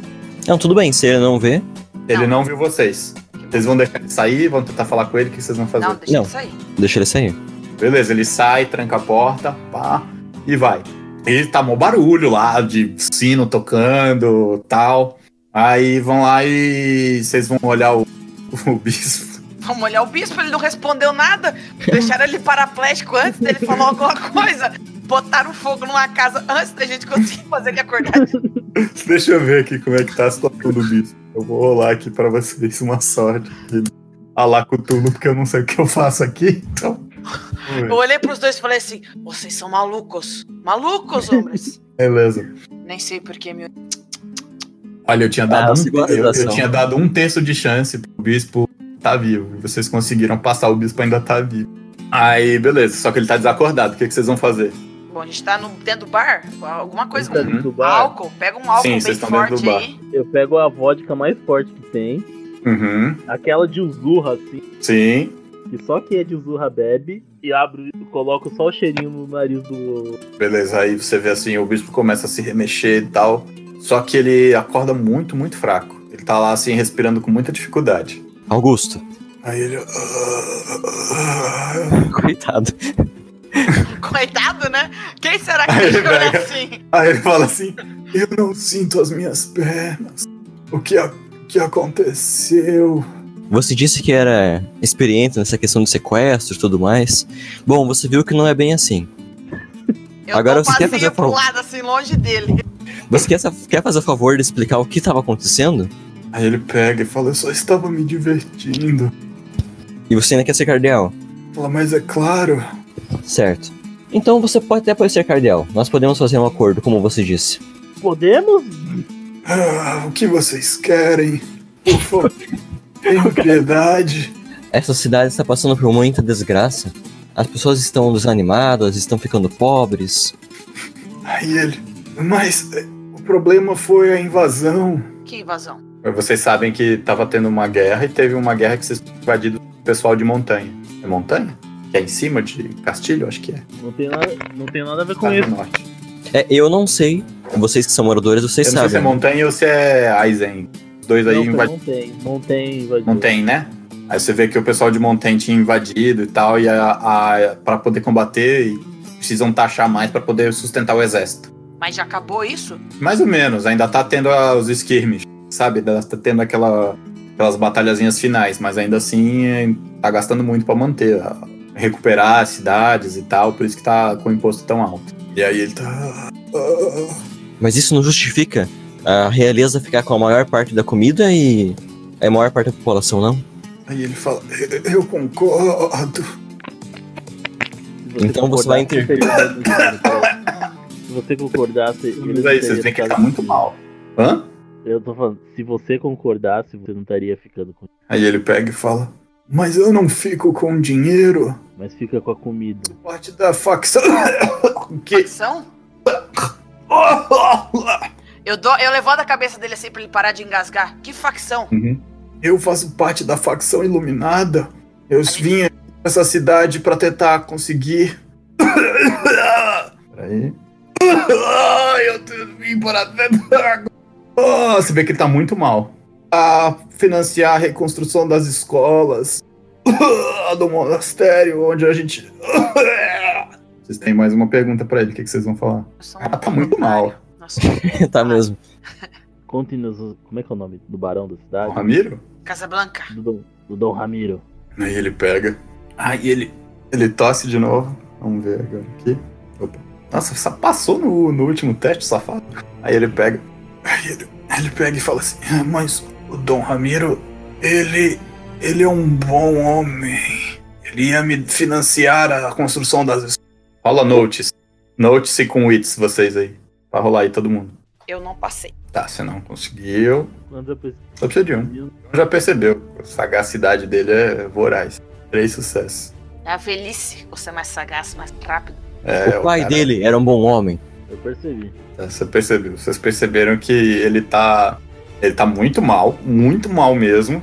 Não, tudo bem, se ele não vê. Ele Não. não viu vocês. Vocês vão deixar ele sair, vão tentar falar com ele, o que vocês vão fazer? Não, deixa Não. ele sair. Deixa ele sair. Beleza, ele sai, tranca a porta, pá, e vai. Ele tá mó barulho lá, de sino tocando tal. Aí vão lá e vocês vão olhar o, o bispo. Vamos olhar o bispo, ele não respondeu nada. Deixaram ele paraplégico antes dele falar alguma coisa. Botaram fogo numa casa antes da gente conseguir fazer ele acordar. Deixa eu ver aqui como é que tá a situação do bispo. Eu vou rolar aqui pra vocês uma sorte. A lá Cthulhu, porque eu não sei o que eu faço aqui, então. Eu olhei pros dois e falei assim: vocês são malucos. Malucos, homens. Beleza. Nem sei porquê, meu. Olha, eu tinha Ah, dado, você um, eu, eu tinha dado um terço de chance pro bispo tá vivo. E vocês conseguiram passar, o bispo ainda tá vivo. Aí, beleza, só que ele tá desacordado. O que, que vocês vão fazer? Bom, a gente tá no, dentro do bar. Alguma coisa Tá com dentro do bar. álcool. Pega um álcool Sim, bem vocês estão dentro forte do bar. aí. Eu pego a vodka mais forte que tem. Uhum. Aquela de Uzurra, assim. Sim. Que só quem é de Uzurra bebe. E abro, coloco só o cheirinho no nariz do. Beleza, aí você vê assim, o bispo começa a se remexer e tal. Só que ele acorda muito, muito fraco. Ele tá lá assim, respirando com muita dificuldade. Augusto. Aí ele. Coitado. Coitado, né? Quem será que Aí, ele velho. assim? Aí ele fala assim: Eu não sinto as minhas pernas. O que, a- o que aconteceu? Você disse que era experiente nessa questão de sequestro e tudo mais. Bom, você viu que não é bem assim. Eu Agora tô você quer fazer pro lado, assim, longe dele. Você quer, quer fazer o favor de explicar o que estava acontecendo? Aí ele pega e fala: Eu só estava me divertindo. E você ainda quer ser cardeal? Fala, mas é claro. Certo. Então você pode até pode ser cardeal. Nós podemos fazer um acordo, como você disse. Podemos? Ah, o que vocês querem? Por favor, tenham piedade. Essa cidade está passando por muita desgraça. As pessoas estão desanimadas, estão ficando pobres. Aí ele. Mas eh, o problema foi a invasão. Que invasão. Vocês sabem que tava tendo uma guerra e teve uma guerra que vocês invadiram o pessoal de montanha. É montanha? Que é em cima de Castilho, acho que é. Não tem nada, não tem nada a ver com Tá no isso. norte. É, eu não sei. Vocês que são moradores, vocês Eu não sei se é sabem. montanha ou se é Aizen. Os dois aí Não, invadiram. não tem, não tem invadido. Não tem, né? Aí você vê que o pessoal de Montanha tinha invadido e tal, e a, a, para poder combater, e precisam taxar mais pra poder sustentar o exército. Mas já acabou isso? Mais ou menos, ainda tá tendo a- os skirmish, sabe? Ainda Tá tendo aquela, aquelas batalhazinhas finais, mas ainda assim é, tá gastando muito pra manter, a- recuperar as cidades e tal, por isso que tá com o imposto tão alto. E aí ele tá. Mas isso não justifica a realeza ficar com a maior parte da comida e a maior parte da população, não? Aí ele fala: "Eu- concordo. Você Então você vai concordasse, você concordasse, eles Mas aí vocês veem que ele tá muito mal. Hã? Eu tô falando, se você concordasse, você não estaria ficando com. Aí ele pega e fala: Mas eu não fico com dinheiro. Mas fica com a comida. Parte da facção. O quê? Facção? Eu, dou, eu levanto a cabeça dele assim pra ele parar de engasgar. Que facção? Uhum. Eu faço parte da facção iluminada. Eu vim aqui nessa cidade pra tentar conseguir. Peraí. Eu vim para tentar. Ah, Você vê que ele tá muito mal. A financiar a reconstrução das escolas. Do monastério, onde a gente. Vocês têm mais uma pergunta pra ele, o que que vocês vão falar? Um Ah, tá muito mal. Nossa, tá mesmo. Conte-nos. o- Como é que é o nome do barão da O cidade? Ramiro? Casablanca. Do, Dom- do Dom Ramiro. Aí ele pega. Aí ele. Ele tosse de novo. Vamos ver agora aqui. Nossa, só passou no, no último teste, safado. Aí ele pega. Aí ele, ele pega e fala assim: "Ah, Mas o Dom Ramiro, ele. Ele é um bom homem. Ele ia me financiar a construção das. es-" Rola notes. Notes com wits, vocês aí. Pra rolar aí todo mundo. Eu não passei. Tá, você não conseguiu. Só precisa de um. Já percebeu. A sagacidade dele é voraz. Três sucessos. É a velhice. Você é mais sagaz, mais rápido. É, o pai cara- dele era um bom homem. eu percebi. É, Você percebeu. Vocês perceberam que ele tá. Ele tá muito mal, muito mal mesmo.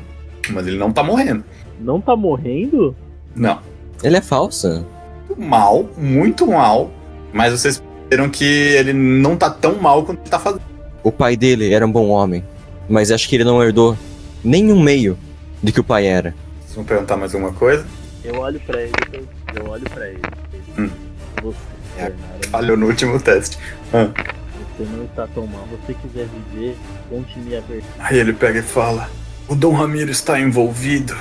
Mas ele não tá morrendo. Não tá morrendo? Não. Ele é falsa. Mal, muito mal. Mas vocês perceberam que ele não tá tão mal quanto ele tá fazendo. O pai dele era um bom homem, mas acho que ele não herdou nenhum meio do que o pai era. Vocês vão perguntar mais alguma coisa? Eu olho pra ele, eu, eu olho pra ele. Hum. Você, É, Bernardo, Falhou no último teste. Ah. você não está tão mal. Se você quiser viver, conte-me a verdade. Aí ele pega e fala: O Dom Ramiro está envolvido.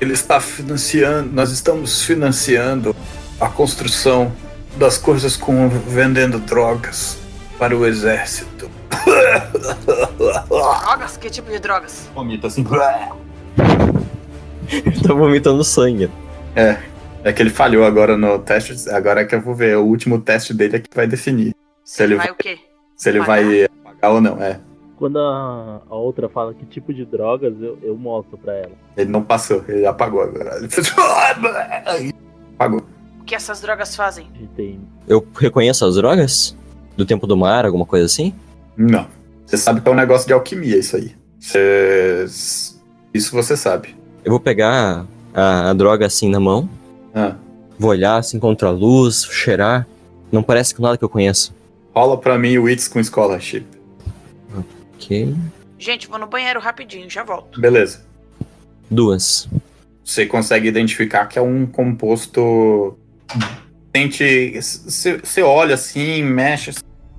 Ele está financiando, nós estamos financiando a construção das coisas com vendendo drogas para o exército. Drogas? Que tipo de drogas? Vomita assim. Ele tá vomitando sangue. É. É que ele falhou agora no teste. Agora é que eu vou ver. O último teste dele é que vai definir Você ele vai o quê? se ele Apagar? vai apagar ou não. É. Quando a, a outra fala que tipo de drogas, eu, eu mostro pra ela. Ele não passou, ele apagou agora. Ele fez. Apagou. O que essas drogas fazem? Eu reconheço as drogas? Do tempo do mar, alguma coisa assim? Não. Você sabe que é um negócio de alquimia isso aí. Você... Isso você sabe. Eu vou pegar a, a droga assim na mão, Ah. vou olhar assim contra a luz, cheirar. Não parece com nada que eu conheço. Rola pra mim o Wits com Scholarship. Ok. Gente, vou no banheiro rapidinho, já volto. Beleza. Duas. Você consegue identificar que é um composto. Sente. Você olha assim, mexe,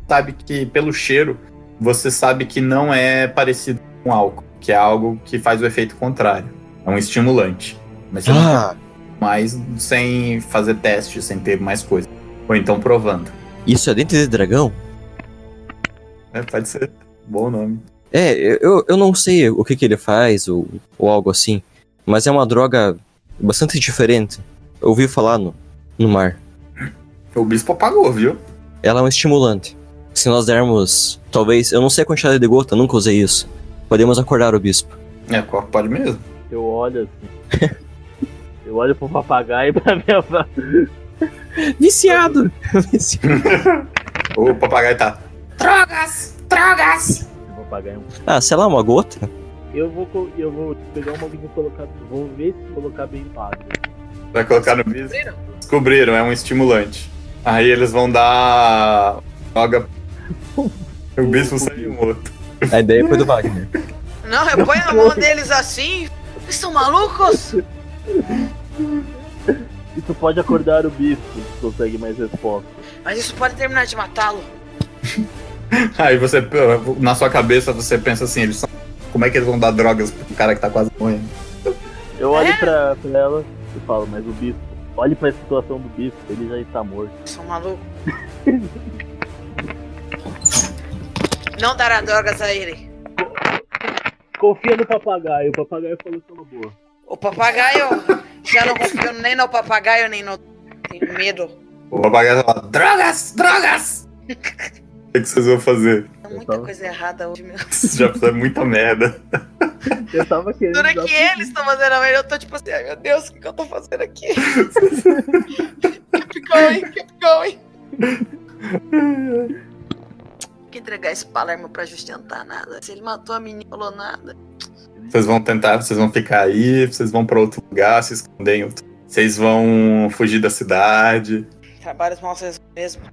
sabe que pelo cheiro, você sabe que não é parecido com álcool, que é algo que faz o efeito contrário. É um estimulante. Mas você não Ah, mais sem fazer teste, sem ter mais coisa. Ou então provando. isso é dente de dragão? É, pode ser. Bom nome. É, eu, eu não sei o que, que ele faz ou, ou algo assim, mas é uma droga bastante diferente. Eu ouvi falar no, no mar. O bispo apagou, viu? Ela é um estimulante. Se nós dermos, talvez, eu não sei a quantidade de gota, nunca usei isso. Podemos acordar o bispo. É, pode mesmo. Eu olho assim. eu olho pro papagaio e pra minha. Viciado! O papagaio tá. Drogas! Drogas! O papagaio. ah, sei lá, uma gota? Eu vou, eu vou pegar uma e vou colocar. Vou ver se colocar bem pago. Vai colocar no bispo. Descobriram, é um estimulante. Aí eles vão dar. Droga. O bispo saiu morto. A ideia foi do Wagner. Não, eu ponho na mão deles assim. Vocês são malucos? Isso pode acordar o bispo, se consegue mais resposta. Mas isso pode terminar de matá-lo. Aí você, na sua cabeça, você pensa assim: eles são. Como é que eles vão dar drogas pro cara que tá quase morrendo? Eu olho É? pra, pra ela e falo, mas o bispo. Olhe pra situação do bispo, ele já está morto. São malucos. Não dará drogas a ele. Confia no papagaio, o papagaio falou que é uma boa. O papagaio. Já não confio nem no papagaio, nem no. Tenho medo. O papagaio fala: Drogas! Drogas! O que, que vocês vão fazer? Tem muita coisa errada hoje, meu. Vocês já fizeram muita merda. Eu tava querendo. Dura que eles estão fazendo a merda, eu tô tipo assim, ai meu Deus, o que, que eu tô fazendo aqui? keep going, keep going. que entregar esse Palermo pra sustentar nada. Se ele matou a menina, falou nada. Vocês vão tentar, vocês vão ficar aí, vocês vão pra outro lugar, se esconder em outro. Vocês vão fugir da cidade. Trabalhos mal mesmo.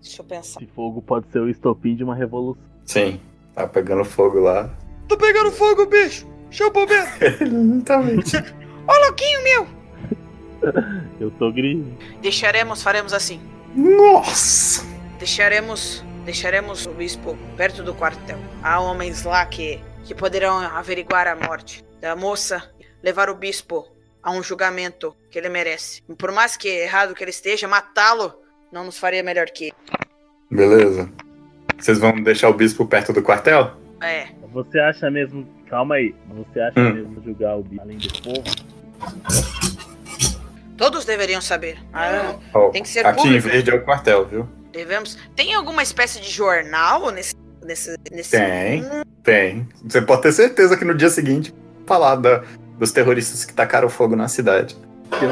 Deixa eu pensar. Esse fogo pode ser o estopim de uma revolução. Sim, tá pegando fogo lá. Tô pegando fogo, bicho! Chama o bombeiro! Exatamente. Ô, louquinho meu! Eu tô gris. Deixaremos, faremos assim. Nossa! Deixaremos, deixaremos o bispo perto do quartel. Há homens lá que, que poderão averiguar a morte da moça, levar o bispo a um julgamento que ele merece. Por mais que errado que ele esteja, matá-lo não nos faria melhor que ele. Beleza. Vocês vão deixar o bispo perto do quartel? É, Você acha mesmo. Calma aí. Você acha Hum. mesmo julgar o bispo além do fogo? todos deveriam saber. Ah, Ó, Tem que ser Aqui público. em verde é o quartel, viu? Devemos. Tem alguma espécie de jornal nesse. nesse, nesse... Tem, tem. Você pode ter certeza que no dia seguinte falar da- dos terroristas que tacaram fogo na cidade.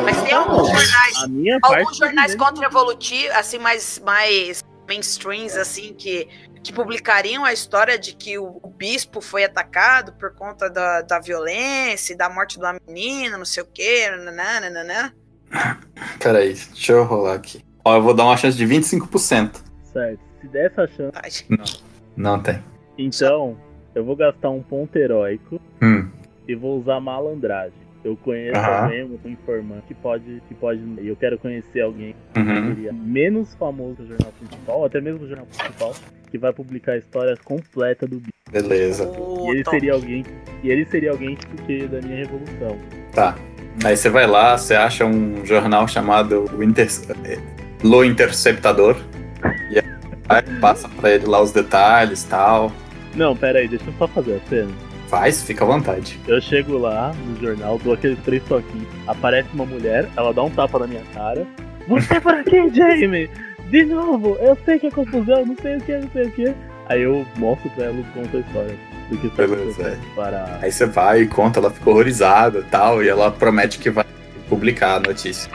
Mas tem alguns jornais. Alguns jornais contra-evolutivos, assim, mais, mais mainstreams, assim, que, que publicariam a história de que o, o bispo foi atacado por conta da, da violência e da morte de uma menina, não sei o quê, nananana. Peraí, deixa eu rolar aqui. Ó, eu vou dar uma chance de 25%. Certo. Se der essa chance, Não tem. então eu vou gastar um ponto heróico Hum. e vou usar malandragem. Eu conheço alguém, um informante que pode, que pode. E eu quero conhecer alguém que Uhum. seria menos famoso do jornal principal, ou até mesmo do jornal principal, que vai publicar histórias completas do bicho. Beleza. E ele seria alguém. E ele seria alguém tipo que da minha revolução. Tá. Aí você vai lá, você acha um jornal chamado o Lo Interceptador. E aí passa pra ele lá os detalhes e tal. Não, pera aí, deixa eu só fazer a cena. Faz, fica à vontade. Eu chego lá no jornal, dou aqueles três toquinhos, aparece uma mulher, ela dá um tapa na minha cara. Você é por aqui, Jamie! De novo, eu sei que é confusão, não sei o que, não sei o que. Aí eu mostro pra ela e conto a história do que Beleza, acontecendo para. Aí você vai e conta, ela ficou horrorizada e tal, e ela promete que vai publicar a notícia.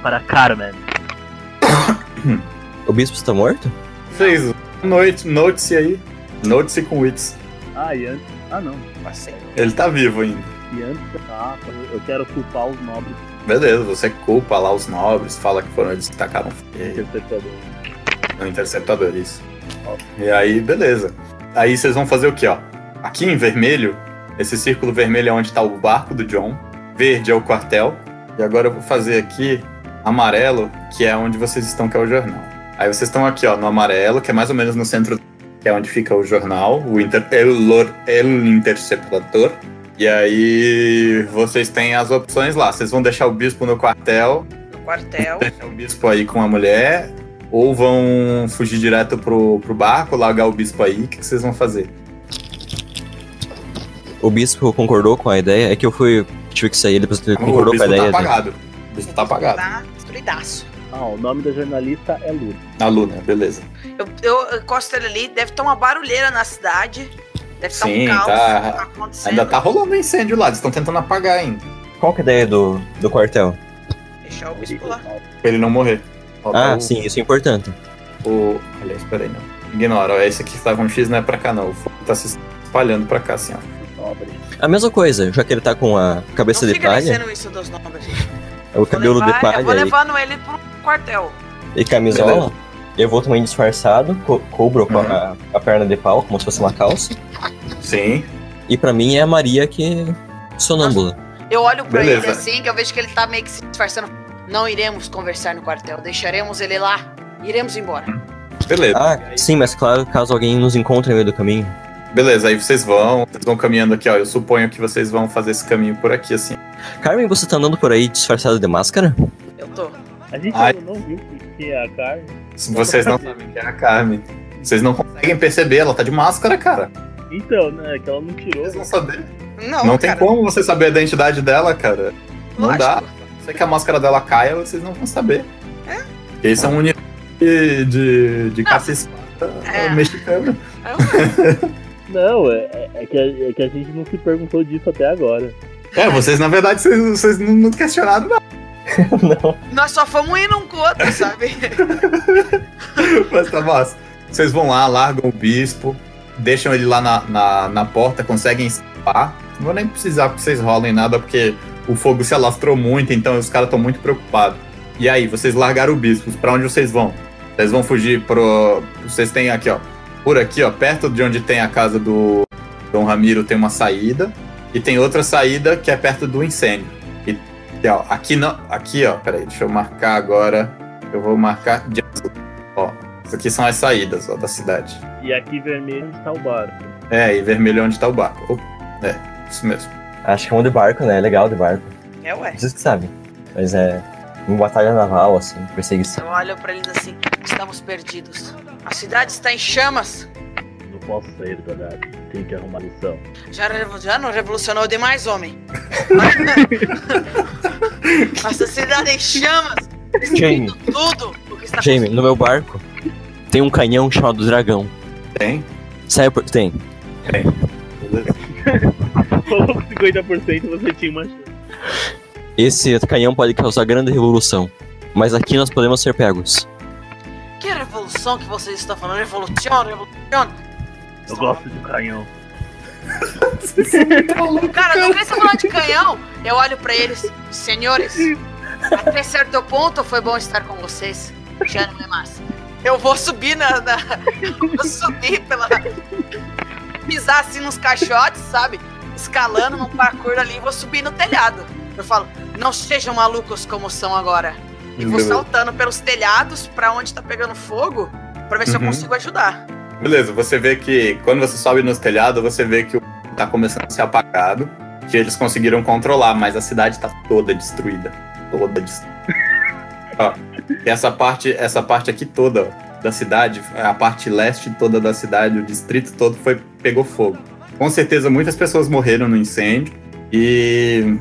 Para Carmen. O bispo está morto? Fez noite, notice aí. Notice com Wits. Ah, e antes. Ah não. Passei. Ele tá vivo ainda. E antes da tapa, eu quero culpar os nobres Beleza, você culpa lá os nobres, fala que foram eles que tacaram fogo interceptadores. no interceptador, isso. E aí, beleza. Aí vocês vão fazer o que, ó? Aqui em vermelho, esse círculo vermelho é onde tá o barco do John. Verde é o quartel. E agora eu vou fazer aqui amarelo, que é onde vocês estão, que é o jornal. Aí vocês estão aqui, ó, no amarelo, que é mais ou menos no centro, que é onde fica o jornal, o Inter El, El Interceptador. E aí vocês têm as opções lá. Vocês vão deixar o bispo no quartel, No quartel. deixar o bispo aí com a mulher, ou vão fugir direto pro, pro barco, largar o bispo aí, o que, que vocês vão fazer? O bispo concordou com a ideia? É que eu fui. Tive que sair, depois ele o concordou com a bispo tá ideia. dele. apagado. O bispo tá apagado. Tá. Ah, o nome da jornalista é Luna. A Luna, beleza. Eu, eu encosto ele ali, deve ter uma barulheira na cidade. Deve estar Sim, um caos tá. acontecendo. Ainda tá rolando um incêndio lá, eles estão tentando apagar ainda. Qual que é a ideia do, do quartel? Deixar o bispo lá. Pra ele não morrer. Ah, o, sim, isso é importante. O... Aliás, peraí, não. Ignora, ó, esse aqui que tá com X não é pra cá não. O fogo tá se espalhando pra cá, assim, ó. Nobre. A mesma coisa, já que ele tá com a cabeça Não de fica palha, dizendo isso dos nobres. O cabelo levar, de palha Eu vou e, levando ele pro quartel. e camisola, eu vou também disfarçado, co cubro com a, a perna de pau, como se fosse uma calça. Sim. E pra mim é a Maria que sonâmbula. Eu olho pra Beleza. ele assim, que eu vejo que ele tá meio que se disfarçando. Não iremos conversar no quartel, deixaremos ele lá. Iremos embora. Beleza. Ah, sim, mas claro, caso alguém nos encontre no meio do caminho. Beleza, aí vocês vão, vocês vão caminhando aqui, ó. Eu suponho que vocês vão fazer esse caminho por aqui, assim. Carmen, você tá andando por aí disfarçado de máscara? Eu tô. A gente Ai. ainda não viu o que é a carne. Se vocês não sabem quem é a Carmen, vocês não conseguem perceber, ela tá de máscara, cara. Então, né? Que ela não tirou. Vocês vão saber. Não, Não tem cara. como você saber a identidade dela, cara. Não Lógico. dá. Se que a máscara dela caia, vocês não vão saber. É? Porque isso é um uniforme de, de, de caça e espada É. Não, é, é- é que a, é que a gente não se perguntou disso até agora. É, vocês, na verdade, vocês, vocês não, não questionaram, não. não. Nós só fomos indo um com o outro, sabe? Mas tá massa. Vocês vão lá, largam o bispo, deixam ele lá na, na, na porta, conseguem escapar. Não vou nem precisar que vocês rolem nada, porque o fogo se alastrou muito, então os caras estão muito preocupados. E aí, vocês largaram o bispo, pra onde vocês vão? Vocês vão fugir pro. Vocês têm aqui, ó. Por aqui, ó, perto de onde tem a casa do Dom Ramiro, tem uma saída. E tem outra saída que é perto do incêndio. E, e, ó, aqui não. Aqui, ó, peraí, deixa eu marcar agora. Eu vou marcar de azul. Ó, essas aqui são as saídas, ó, da cidade. E aqui vermelho está o barco. É, e vermelho é onde tá o barco. É, isso mesmo. Acho que é um de barco, né? É legal de barco. É, ué. Vocês que sabem. Mas é. Em batalha naval, assim, perseguição. Eu olho pra eles assim. Estamos perdidos. A cidade está em chamas. Não posso sair cidade. Tenho que arrumar lição. Já, já não revolucionou demais, homem. Nossa cidade em chamas. Jamie, Tudo o que está Jamie, no meu barco tem um canhão chamado Dragão. Tem? Sabe por tem? Falou com 50% você tinha uma chance. Esse canhão pode causar grande revolução. Mas aqui nós podemos ser pegos. que revolução que vocês estão falando? Revolução, revolução. Eu gosto de canhão. Cara, não queria falar de canhão. Eu olho pra eles, senhores. Até certo ponto foi bom estar com vocês. Já não é mais. Eu vou subir na. na eu vou subir pela. Pisar assim nos caixotes, sabe? Escalando num parkour ali e vou subir no telhado. Eu falo, não sejam malucos como são agora. E vou Beleza. saltando pelos telhados pra onde tá pegando fogo pra ver se eu Uhum. consigo ajudar. Beleza, você vê que quando você sobe nos telhados, você vê que o tá começando a ser apagado, que eles conseguiram controlar, mas a cidade tá toda destruída. Toda destruída. Ó, essa parte, essa parte aqui toda ó, da cidade, a parte leste toda da cidade, o distrito todo foi pegou fogo. Com certeza muitas pessoas morreram no incêndio e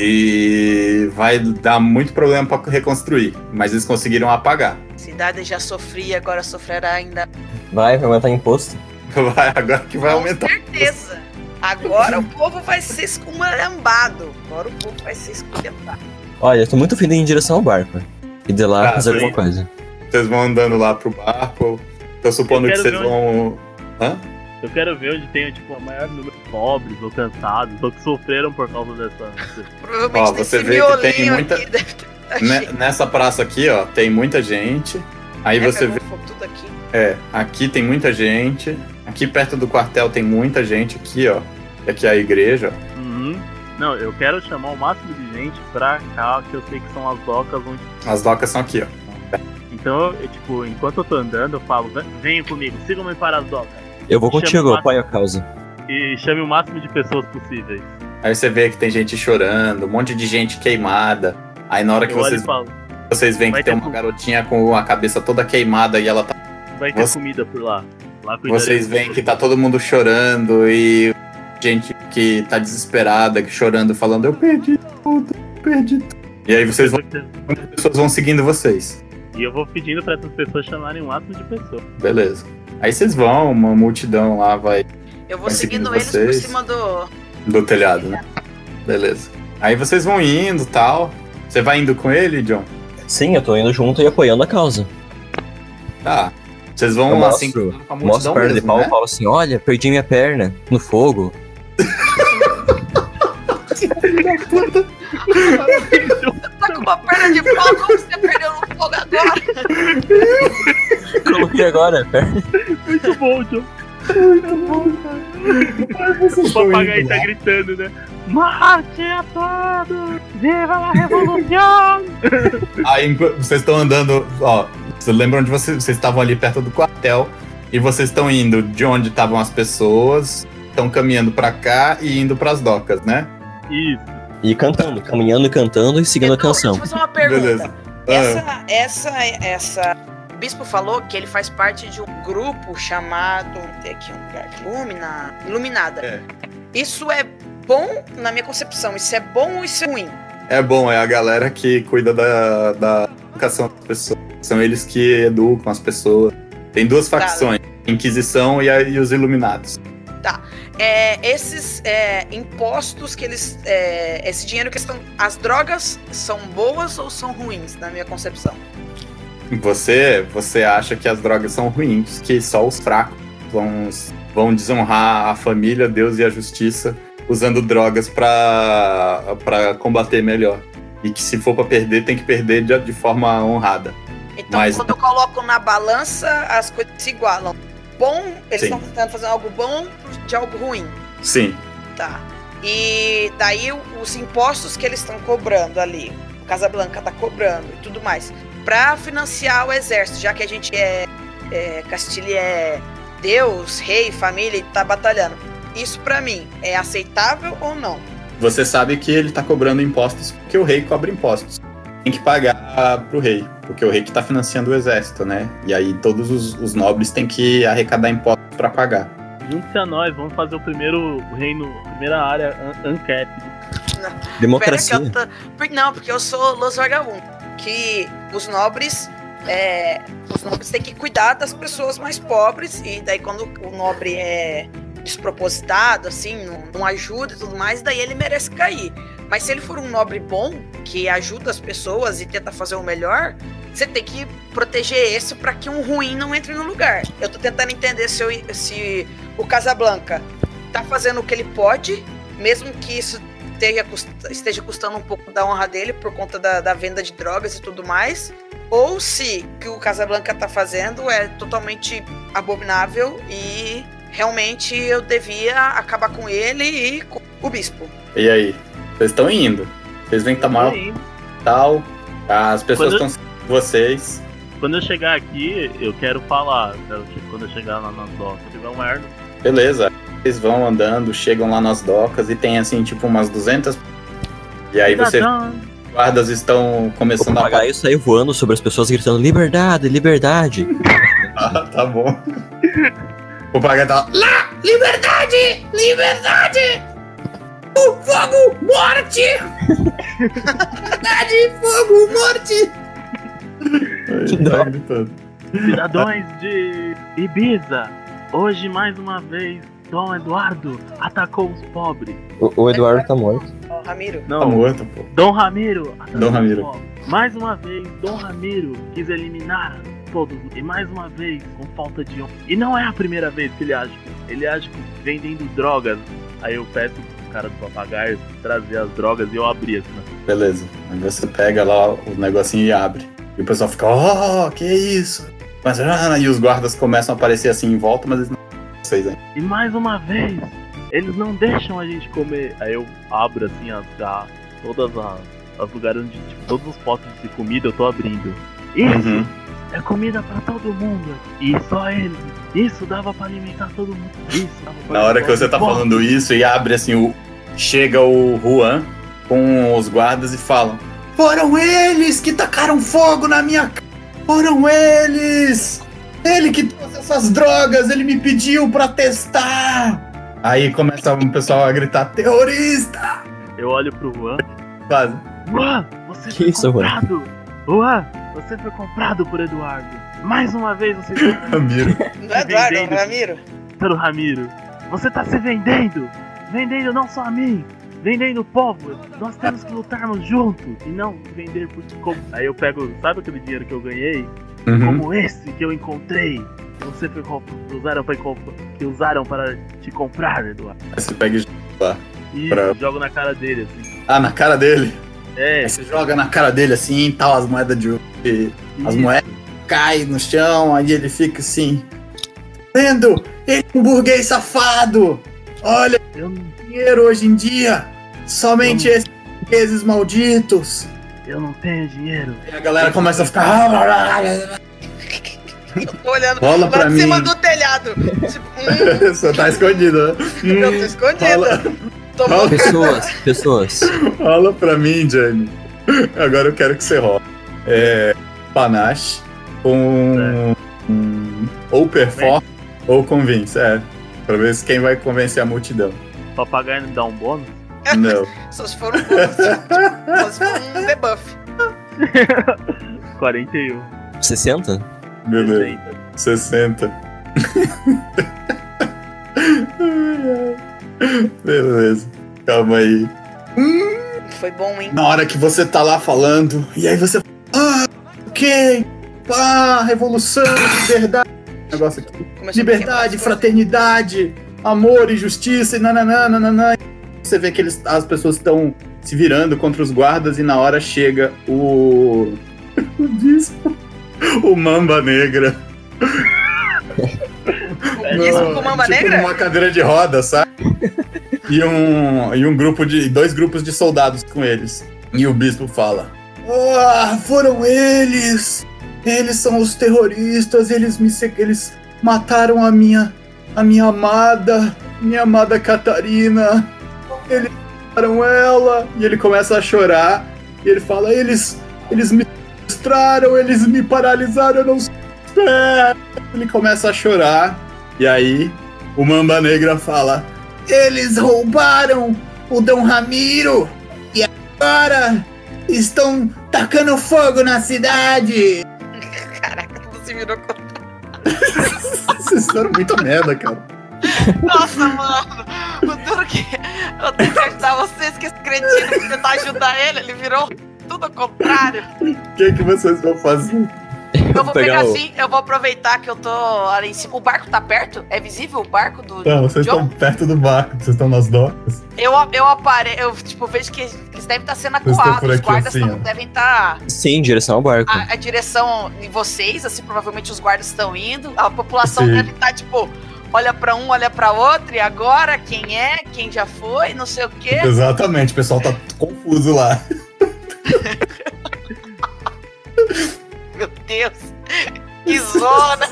e vai dar muito problema para reconstruir, mas eles conseguiram apagar. A cidade já sofria, agora sofrerá ainda. Vai, vai aumentar imposto. Vai, agora que vai Com aumentar. certeza. Agora o povo vai ser esculhambado. Agora o povo vai ser esculhambado. Olha, eu tô muito afim de ir em direção ao barco. E de lá Ah, fazer alguma coisa. Vocês vão andando lá pro barco. Tô supondo que vocês vão. Hã? Eu quero ver onde tem tipo, o maior número de pobres ou cansados ou que sofreram por causa dessa. Provavelmente Ó, você vê que tem muita- aqui deve ter cheio. Nessa praça aqui, ó, tem muita gente. Aí É, você vê. aqui. É, aqui tem muita gente. Aqui perto do quartel tem muita gente aqui, ó. E aqui é a igreja. ó. Uhum. Não, eu quero chamar o máximo de gente pra cá, que eu sei que são as docas onde. As docas são aqui, ó. Então, eu, tipo, enquanto eu tô andando, eu falo, "Ven- venham comigo, sigam-me para as docas. Eu vou contigo, eu apoio a causa. E chame o máximo de pessoas possíveis. Aí você vê que tem gente chorando, um monte de gente queimada. Aí na hora que Eu vocês, vocês veem que tem uma cu- garotinha com a cabeça toda queimada e ela tá. vai ter Você- comida por lá. Lá Vocês veem que tá todo mundo chorando e gente que tá desesperada, que chorando, falando, eu perdi tudo, eu perdi tudo. E aí vocês vão, as pessoas vão seguindo vocês. E eu vou pedindo pra essas pessoas chamarem o máximo de pessoas. Beleza. Aí vocês vão, uma multidão lá vai Eu vou Vai seguindo seguindo eles por vocês. cima do. do telhado, né? Beleza. Aí vocês vão indo tal. Você vai indo com ele, John? Sim, eu tô indo junto e apoiando a causa. Tá. Vocês Eu vão mostro- assim com a Mostra a perna de mesmo, pau e né? falo assim: olha, perdi minha perna no fogo. Tá com uma perna de pau, como você perdeu no fogo agora? Coloquei agora, perna. Muito bom, John. O papagaio tá gritando, né? Mate a todos! Viva a revolução! Aí vocês estão andando, ó. Vocês lembram de vocês? Vocês estavam ali perto do quartel e vocês estão indo de onde estavam as pessoas, estão caminhando pra cá e indo pras docas, né? Isso. E cantando, caminhando e cantando e seguindo a Edu, canção. Deixa eu fazer uma pergunta. Beleza. Ah, Essa, essa, essa. O bispo falou que ele faz parte de um grupo chamado. Tem aqui um lugar. Lumina. Iluminada. É. Isso é bom na minha concepção. Isso é bom ou isso é ruim? É bom, é a galera que cuida da, da educação das pessoas. São eles que educam as pessoas. Tem duas Tá. facções, Inquisição e, a- e os Iluminados. É, esses é, impostos que eles. é, esse dinheiro que estão. As drogas são boas ou são ruins, na minha concepção? Você, você acha que as drogas são ruins, que só os fracos vão, vão desonrar a família, Deus e a justiça usando drogas pra combater melhor. E que se for pra perder, tem que perder de, de forma honrada. Então, Mas- quando eu coloco na balança, as coisas se igualam. Bom, eles estão tentando fazer algo bom de algo ruim. Sim. Tá. E daí os impostos que eles estão cobrando ali, o Casablanca tá cobrando e tudo mais, pra financiar o exército, já que a gente é, é Castilha é Deus, rei, família e tá batalhando. Isso pra mim é aceitável ou não? Você sabe que ele tá cobrando impostos porque o rei cobra impostos. Tem que pagar pro rei, porque o rei que tá financiando o exército, né? E aí todos os, os nobres têm que arrecadar impostos pra pagar. Junte-se a nós, vamos fazer o primeiro reino, primeira área un. Democracia. Pera que eu tô- por- Não, porque eu sou Los Vagabundo. Que os nobres. é, os nobres têm que cuidar das pessoas mais pobres. E daí quando o nobre é despropositado, assim, não, não ajuda e tudo mais, daí ele merece cair. Mas se ele for um nobre bom, que ajuda as pessoas e tenta fazer o melhor, você tem que proteger esse pra que um ruim não entre no lugar. Eu tô tentando entender se, eu- se o Casablanca tá fazendo o que ele pode, mesmo que isso esteja, esteja custando um pouco da honra dele por conta da, da venda de drogas e tudo mais, ou se o que o Casablanca tá fazendo é totalmente abominável e realmente eu devia acabar com ele e com o bispo. E aí? Vocês estão indo. Vocês veem que tá tal. As pessoas estão seguindo vocês. Quando eu chegar aqui, eu quero falar. quero que Quando eu chegar lá nas docas, se tiver um merda. Beleza. Vocês vão andando, chegam lá nas docas e tem assim, tipo, umas 200. E aí vocês, Cidadão. guardas, estão começando a papagaio saiu voando sobre as pessoas gritando liberdade, liberdade. Ah, tá bom. O papagaio tá lá. Liberdade! Liberdade! O fogo, morte! Liberdade, fogo, morte! dó. Tá. Cidadãos de Ibiza, hoje mais uma vez Dom Eduardo atacou os pobres. O, o Eduardo tá morto. Ó, Ramiro. Tá Não, morto, pô. Dom Ramiro atacou Dom os Ramiro. pobres. Mais uma vez, Dom Ramiro quis eliminar todos. E mais uma vez, com falta de honra. E não é a primeira vez que ele age. Ele age vendendo drogas. Aí eu peço cara do papagaio trazer as drogas e eu abri assim. né? Beleza. Aí você pega lá o negocinho e abre. E o pessoal fica, oh, que isso? Mas, ah, e os guardas começam a aparecer assim em volta, mas eles não vocês ainda. E mais uma vez, eles não deixam a gente comer. Aí eu abro assim as já todas as, as lugares onde tipo, todos os potes de comida eu tô abrindo. Isso Uhum. é comida pra todo mundo. E só eles. Isso dava pra alimentar todo mundo. Isso dava pra Na hora que você tá falando isso e abre assim, o... chega o Juan com os guardas e falam: Foram eles que tacaram fogo na minha casa! Foram eles! Ele que trouxe essas drogas, ele me pediu pra testar! Aí começa o pessoal a gritar: Terrorista! Eu olho pro Juan. Quase. Juan, você Que foi isso, Juan? comprado. Juan, você foi comprado por Eduardo. Mais uma vez você está Ramiro. Não é Eduardo, é vendendo. Ramiro. pelo Ramiro. Você tá se vendendo! Vendendo não só a mim, vendendo o povo. Nós temos que lutarmos juntos e não vender por como. Aí eu pego, sabe aquele dinheiro que eu ganhei? Uhum. Como esse que eu encontrei. que Você foi comp- usaram para que usaram para te comprar, Eduardo. Aí você pega e... E Pra- jogo na cara dele assim. Ah, na cara dele. É, Aí você joga na cara dele assim e tal, as moedas de e As isso. moedas caem no chão, aí ele fica assim. Vendo? Ele é um burguês safado! Olha, Eu, dinheiro hoje em dia! Somente esses burgueses malditos! eu não tenho dinheiro. E a galera começa a ficar. Eu tô olhando Rola lá pra de cima mim. do telhado. Tipo, hum, Você tá escondido, né? eu tô escondida. Rola, Tô rola, Pessoas, pessoas. rola pra mim, Johnny. Agora eu quero que você rola. É. Panache com. um, ou perform ou convince, é. Pra ver se quem vai convencer a multidão. Papagaio me dá um bônus? Não. Só se for um bônus. Só se for um debuff. 41. 60? Beleza. 60. 60. Beleza. Calma aí. Foi bom, hein? Na hora que você tá lá falando, e aí você. Ah, ok. Ah, revolução, liberdade. Negócio aqui. Começou Liberdade, fraternidade, amor e justiça e nananã, nananã. Você vê que eles, as pessoas estão se virando contra os guardas e na hora chega o. o bispo. O Mamba Negra. coisas. Isso com mamba tipo negra? numa cadeira de roda, sabe? e um, e um grupo de. dois grupos de soldados com eles. E o bispo fala: Ah, foram eles! Eles são os terroristas, eles me eles mataram a minha a minha amada, minha amada Catarina. Eles mataram ela e ele começa a chorar e ele fala: "Eles eles me sequestraram, eles me paralisaram, eu não sei." Ele começa a chorar e aí o Mamba Negra fala: "Eles roubaram o Dom Ramiro e agora estão tacando fogo na cidade." Virou contra. Vocês fizeram muita merda, cara. Nossa, mano. O duro que eu tenho que ajudar vocês, que esse cretino tentar ajudar ele, ele virou tudo tudo ao contrário. O que, que vocês vão fazer? Eu vou pegar, o- assim, eu vou aproveitar que eu tô ali em cima. O barco tá perto? É visível o barco do. Não, vocês estão perto do barco, vocês estão nas docas. Eu, eu apare... eu tipo, vejo que eles devem estar sendo Vocês estão acuados. Os guardas assim, tão- devem estar. Sim, em direção ao barco. A, a direção de vocês, assim, provavelmente os guardas estão indo. A população Sim. deve estar, tipo, olha pra um, olha pra outro, e agora? Quem é? Quem já foi? Não sei o quê. Exatamente, o pessoal tá confuso lá. Meu Deus. Que zona.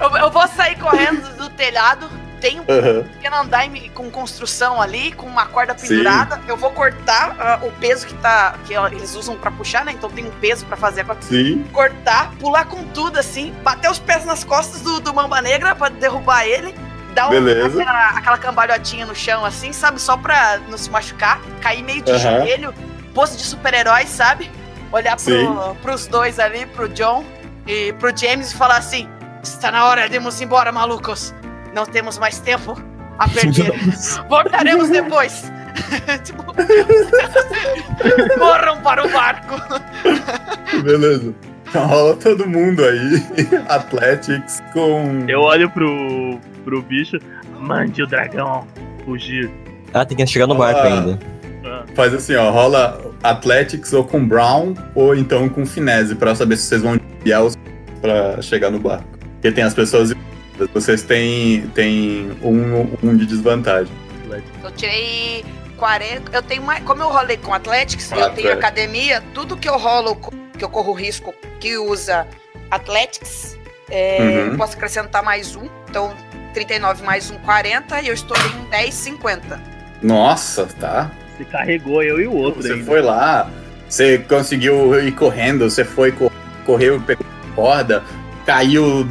eu, eu vou sair correndo do telhado. Tem um Aham. pequeno andaime com construção ali, com uma corda pendurada. Eu vou cortar ah, o peso que tá. que ó, eles usam pra puxar, né? Então tem um peso pra fazer a corda. Sim. Cortar, pular com tudo assim, bater os pés nas costas do, do Mamba Negra pra derrubar ele. Dar um, Beleza. aquela, aquela cambalhotinha no chão, assim, sabe? Só pra não se machucar. Cair meio de Aham. joelho. Pose de super-herói, sabe? Olhar pro, pros dois ali, pro John e pro James e falar assim: Está na hora de irmos embora, malucos. Não temos mais tempo a perder. Voltaremos depois. tipo, corram para o barco. Beleza. Rola todo mundo aí. Athletics com. Eu olho pro, pro bicho, mande o dragão fugir. Ah, tem que chegar no barco Ah. ainda. Ah, Faz assim, ó. Rola Athletics ou com Brown ou então com Finesse pra saber se vocês vão guiar os pra chegar no barco. Porque tem as pessoas. Vocês têm, têm um, um de desvantagem. Eu tirei 40. Eu tenho mais. Como eu rolei com Athletics, eu Athletics. tenho academia, tudo que eu rolo, que eu corro risco, que usa Athletics, é, Uhum. eu posso acrescentar mais um. Então, 39 mais um, 40, e eu estou em 10, 50. Nossa, tá. Você carregou eu e o outro Você ainda. foi lá, você conseguiu ir correndo, você foi, co- correu, pegou corda, caiu.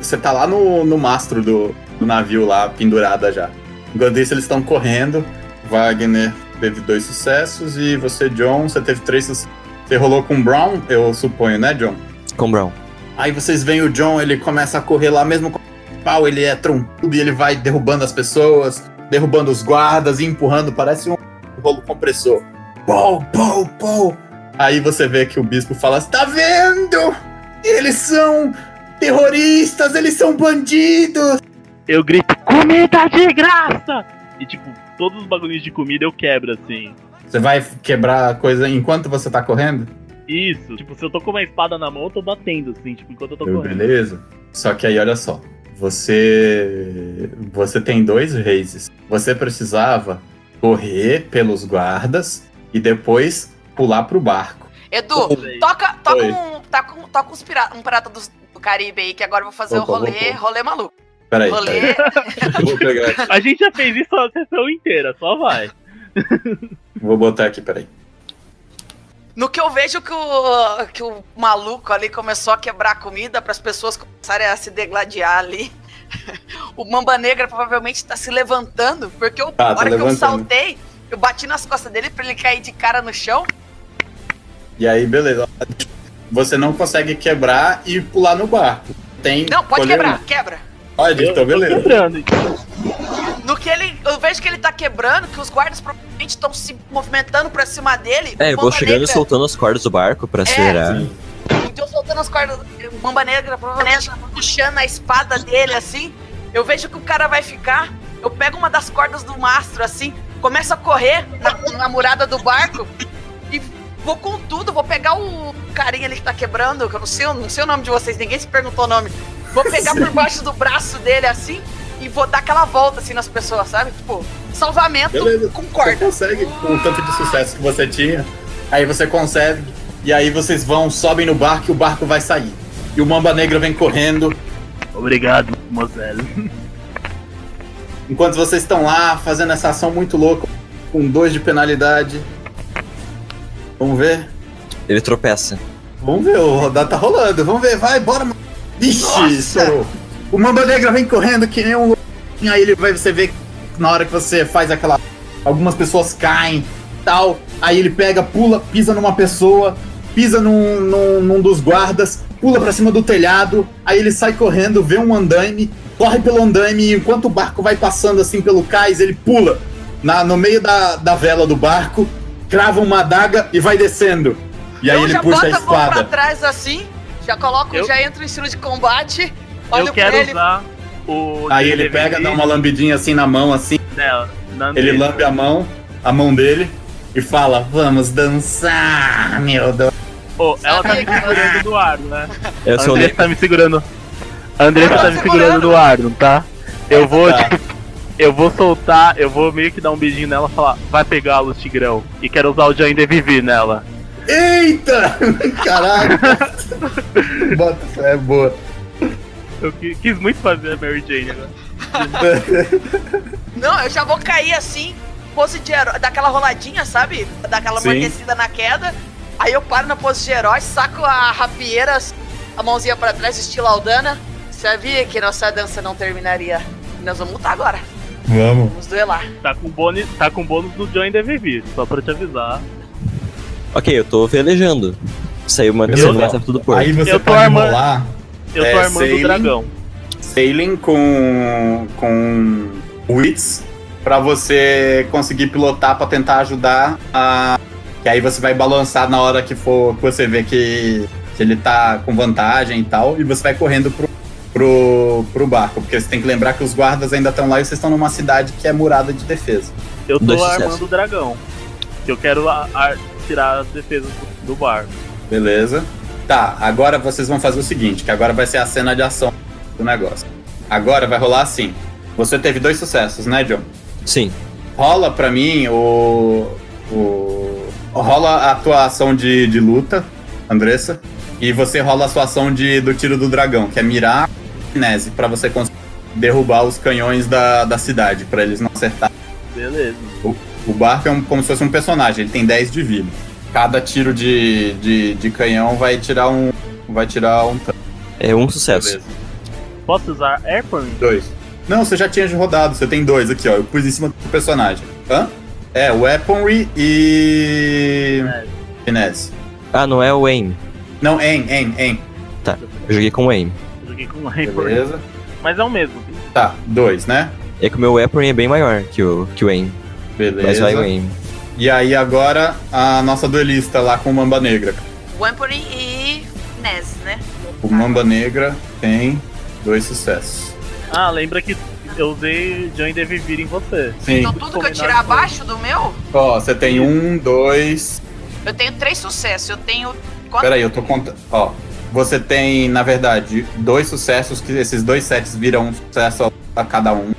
Você tá lá no, no mastro do, do navio lá, pendurada já. Enquanto isso, eles estão correndo. Wagner teve dois sucessos e você, John, você teve três sucessos. Você rolou com o Brown, eu suponho, né, John? Com Brown. Aí vocês veem o John, ele começa a correr lá mesmo com o pau, ele é trompudo e ele vai derrubando as pessoas, derrubando os guardas e empurrando, parece um rolo compressor. Pou, pou, pou. Aí você vê que o bispo fala: Tá vendo? Eles são terroristas, eles são bandidos. Eu grito, comida de graça! E tipo, todos os bagulhos de comida eu quebro assim. Você vai quebrar a coisa enquanto você tá correndo? Isso, tipo, se eu tô com uma espada na mão, eu tô batendo, assim, tipo, enquanto eu tô correndo. Beleza. Só que aí, olha só. Você. Você tem dois races. Você precisava correr pelos guardas e depois pular pro barco. Edu, Oi. toca, toca Oi. um. Toca, um, toca uns pirata, um pirata do, do Caribe aí, que agora eu vou fazer Opa, o rolê, opa. rolê maluco. Peraí, Rolê. peraí. Eu Vou pegar aqui. A gente já fez isso a sessão inteira, só vai. Vou botar aqui, peraí. No que eu vejo que o, que o maluco ali começou a quebrar comida para as pessoas começarem a se degladiar ali. O Mamba Negra provavelmente tá se levantando, porque eu, Tá, na tá hora que eu saltei, eu bati nas costas dele para ele cair de cara no chão. E aí, beleza. Você não consegue quebrar e pular no barco. Tem. Não, pode quebrar, um. quebra. Pode, Eu então tô beleza. quebrando, então. No que ele. Eu vejo que ele tá quebrando, que os guardas provavelmente estão se movimentando pra cima dele. É, eu vou chegando e soltando as cordas do barco pra acelerar. Sim. Então soltando as cordas, Mamba Negra provavelmente puxando a espada dele assim. Eu vejo que o cara vai ficar. Eu pego uma das cordas do mastro assim, começo a correr na, na murada do barco e vou com tudo. Vou pegar o carinha ali que tá quebrando, que eu não sei, não sei o nome de vocês, ninguém se perguntou o nome. Vou pegar por baixo do braço dele assim e vou dar aquela volta assim nas pessoas, sabe? Tipo, salvamento Beleza. com Você corda. consegue, com o tanto de sucesso que você tinha. Aí você consegue. E aí vocês vão, sobem no barco e o barco vai sair. E o Mamba Negra vem correndo. Obrigado, Moselle. Enquanto vocês estão lá fazendo essa ação muito louca, com dois de penalidade. Vamos ver? Ele tropeça. Vamos ver, o rodado tá rolando. Vamos ver, vai, bora. mano. Vixe, estourou. O Mamba Negra vem correndo que nem um louco. E aí ele vai, você vê que na hora que você faz aquela. Algumas pessoas caem tal. Aí ele pega, pula, pisa numa pessoa, pisa num, num, num dos guardas, pula pra cima do telhado. Aí ele sai correndo, vê um andaime, corre pelo andaime e enquanto o barco vai passando assim pelo cais, ele pula na, no meio da, da vela do barco crava uma adaga e vai descendo. E aí eu ele já puxa a boto a mão pra espada. trás assim, já coloco, Eu- já entro em estilo de combate. Olho Eu quero ele. usar o. Aí ele pega, dá uma lambidinha assim na mão, assim. na Ele lambe a mão, a mão dele, e fala: Vamos dançar, meu Deus. Ô, ela tá me segurando no ar, né? Eu A sou Andressa tá me segurando. A Andressa Tá me segurando no ar, não tá? Eu vou, Tá. tipo, eu vou soltar, eu vou meio que dar um beijinho nela e falar, vai pegá-lo, Tigrão. E quero usar o Join Vivi nela. Eita! Caraca! Bota, é boa. Eu qui- quis muito fazer a Mary Jane agora. Não, eu já vou cair assim, pose de herói, daquela roladinha, sabe? Daquela Sim. amortecida na queda. Aí eu paro na pose de herói, saco a rapieira, a mãozinha pra trás, estilo Aldana. Sabia que nossa dança não terminaria. Nós vamos lutar agora. Vamos. Vamos duelar. Tá com bônus, tá com bônus do Join Vivi, só pra te avisar. Ok, eu tô velejando. Saiu uma decisão tudo por. Aí você Eu tô pode armando- rolar Eu tô É, armando sailing. o dragão. sailing com, com wits pra você conseguir pilotar pra tentar ajudar a. Que aí você vai balançar na hora que for que você vê que, que ele tá com vantagem e tal, e você vai correndo pro, pro, pro barco. Porque você tem que lembrar que os guardas ainda estão lá e vocês estão numa cidade que é murada de defesa. Eu tô Dois armando o dragão. Que eu quero a- a- tirar as defesas do, do barco. Beleza? Tá, agora vocês vão fazer o seguinte, que agora vai ser a cena de ação do negócio. Agora vai rolar assim. Você teve dois sucessos, né, John? Sim. Rola pra mim o. o rola a tua ação de, de luta, Andressa. E você rola a sua ação de, do tiro do dragão, que é mirar a finese, pra você conseguir derrubar os canhões da, da cidade, pra eles não acertar. Beleza. O barco é um- como se fosse um personagem, ele tem 10 de vida. Cada tiro de, de, de canhão vai tirar um. Vai tirar um. tanto. É um sucesso. Beleza. Posso usar Airplane? Dois. Não, você já tinha rodado, você tem dois aqui, ó. Eu pus em cima do personagem. Hã? É, Weaponry e. Finesse. Ah, não é o aim. Não, aim, aim, aim. Eu joguei com aim. Eu joguei com Airplane. Beleza. Mas é o mesmo. Tá, dois, né? É que o meu weapon é bem maior que o, que o aim. Mas vai o Beleza. aim. E aí agora a nossa duelista lá com o Mamba Negra. Wampuri e Nez, né? O Mamba Negra tem dois sucessos. Ah, lembra que eu usei Join Devivir em você. Sim. Então tudo que eu tirar abaixo do meu, Ó, você tem um, dois. eu tenho três sucessos. Eu tenho. Quanto? Peraí, eu tô contando. Ó, você tem, na verdade, dois sucessos, que esses dois sets viram um sucesso a cada um.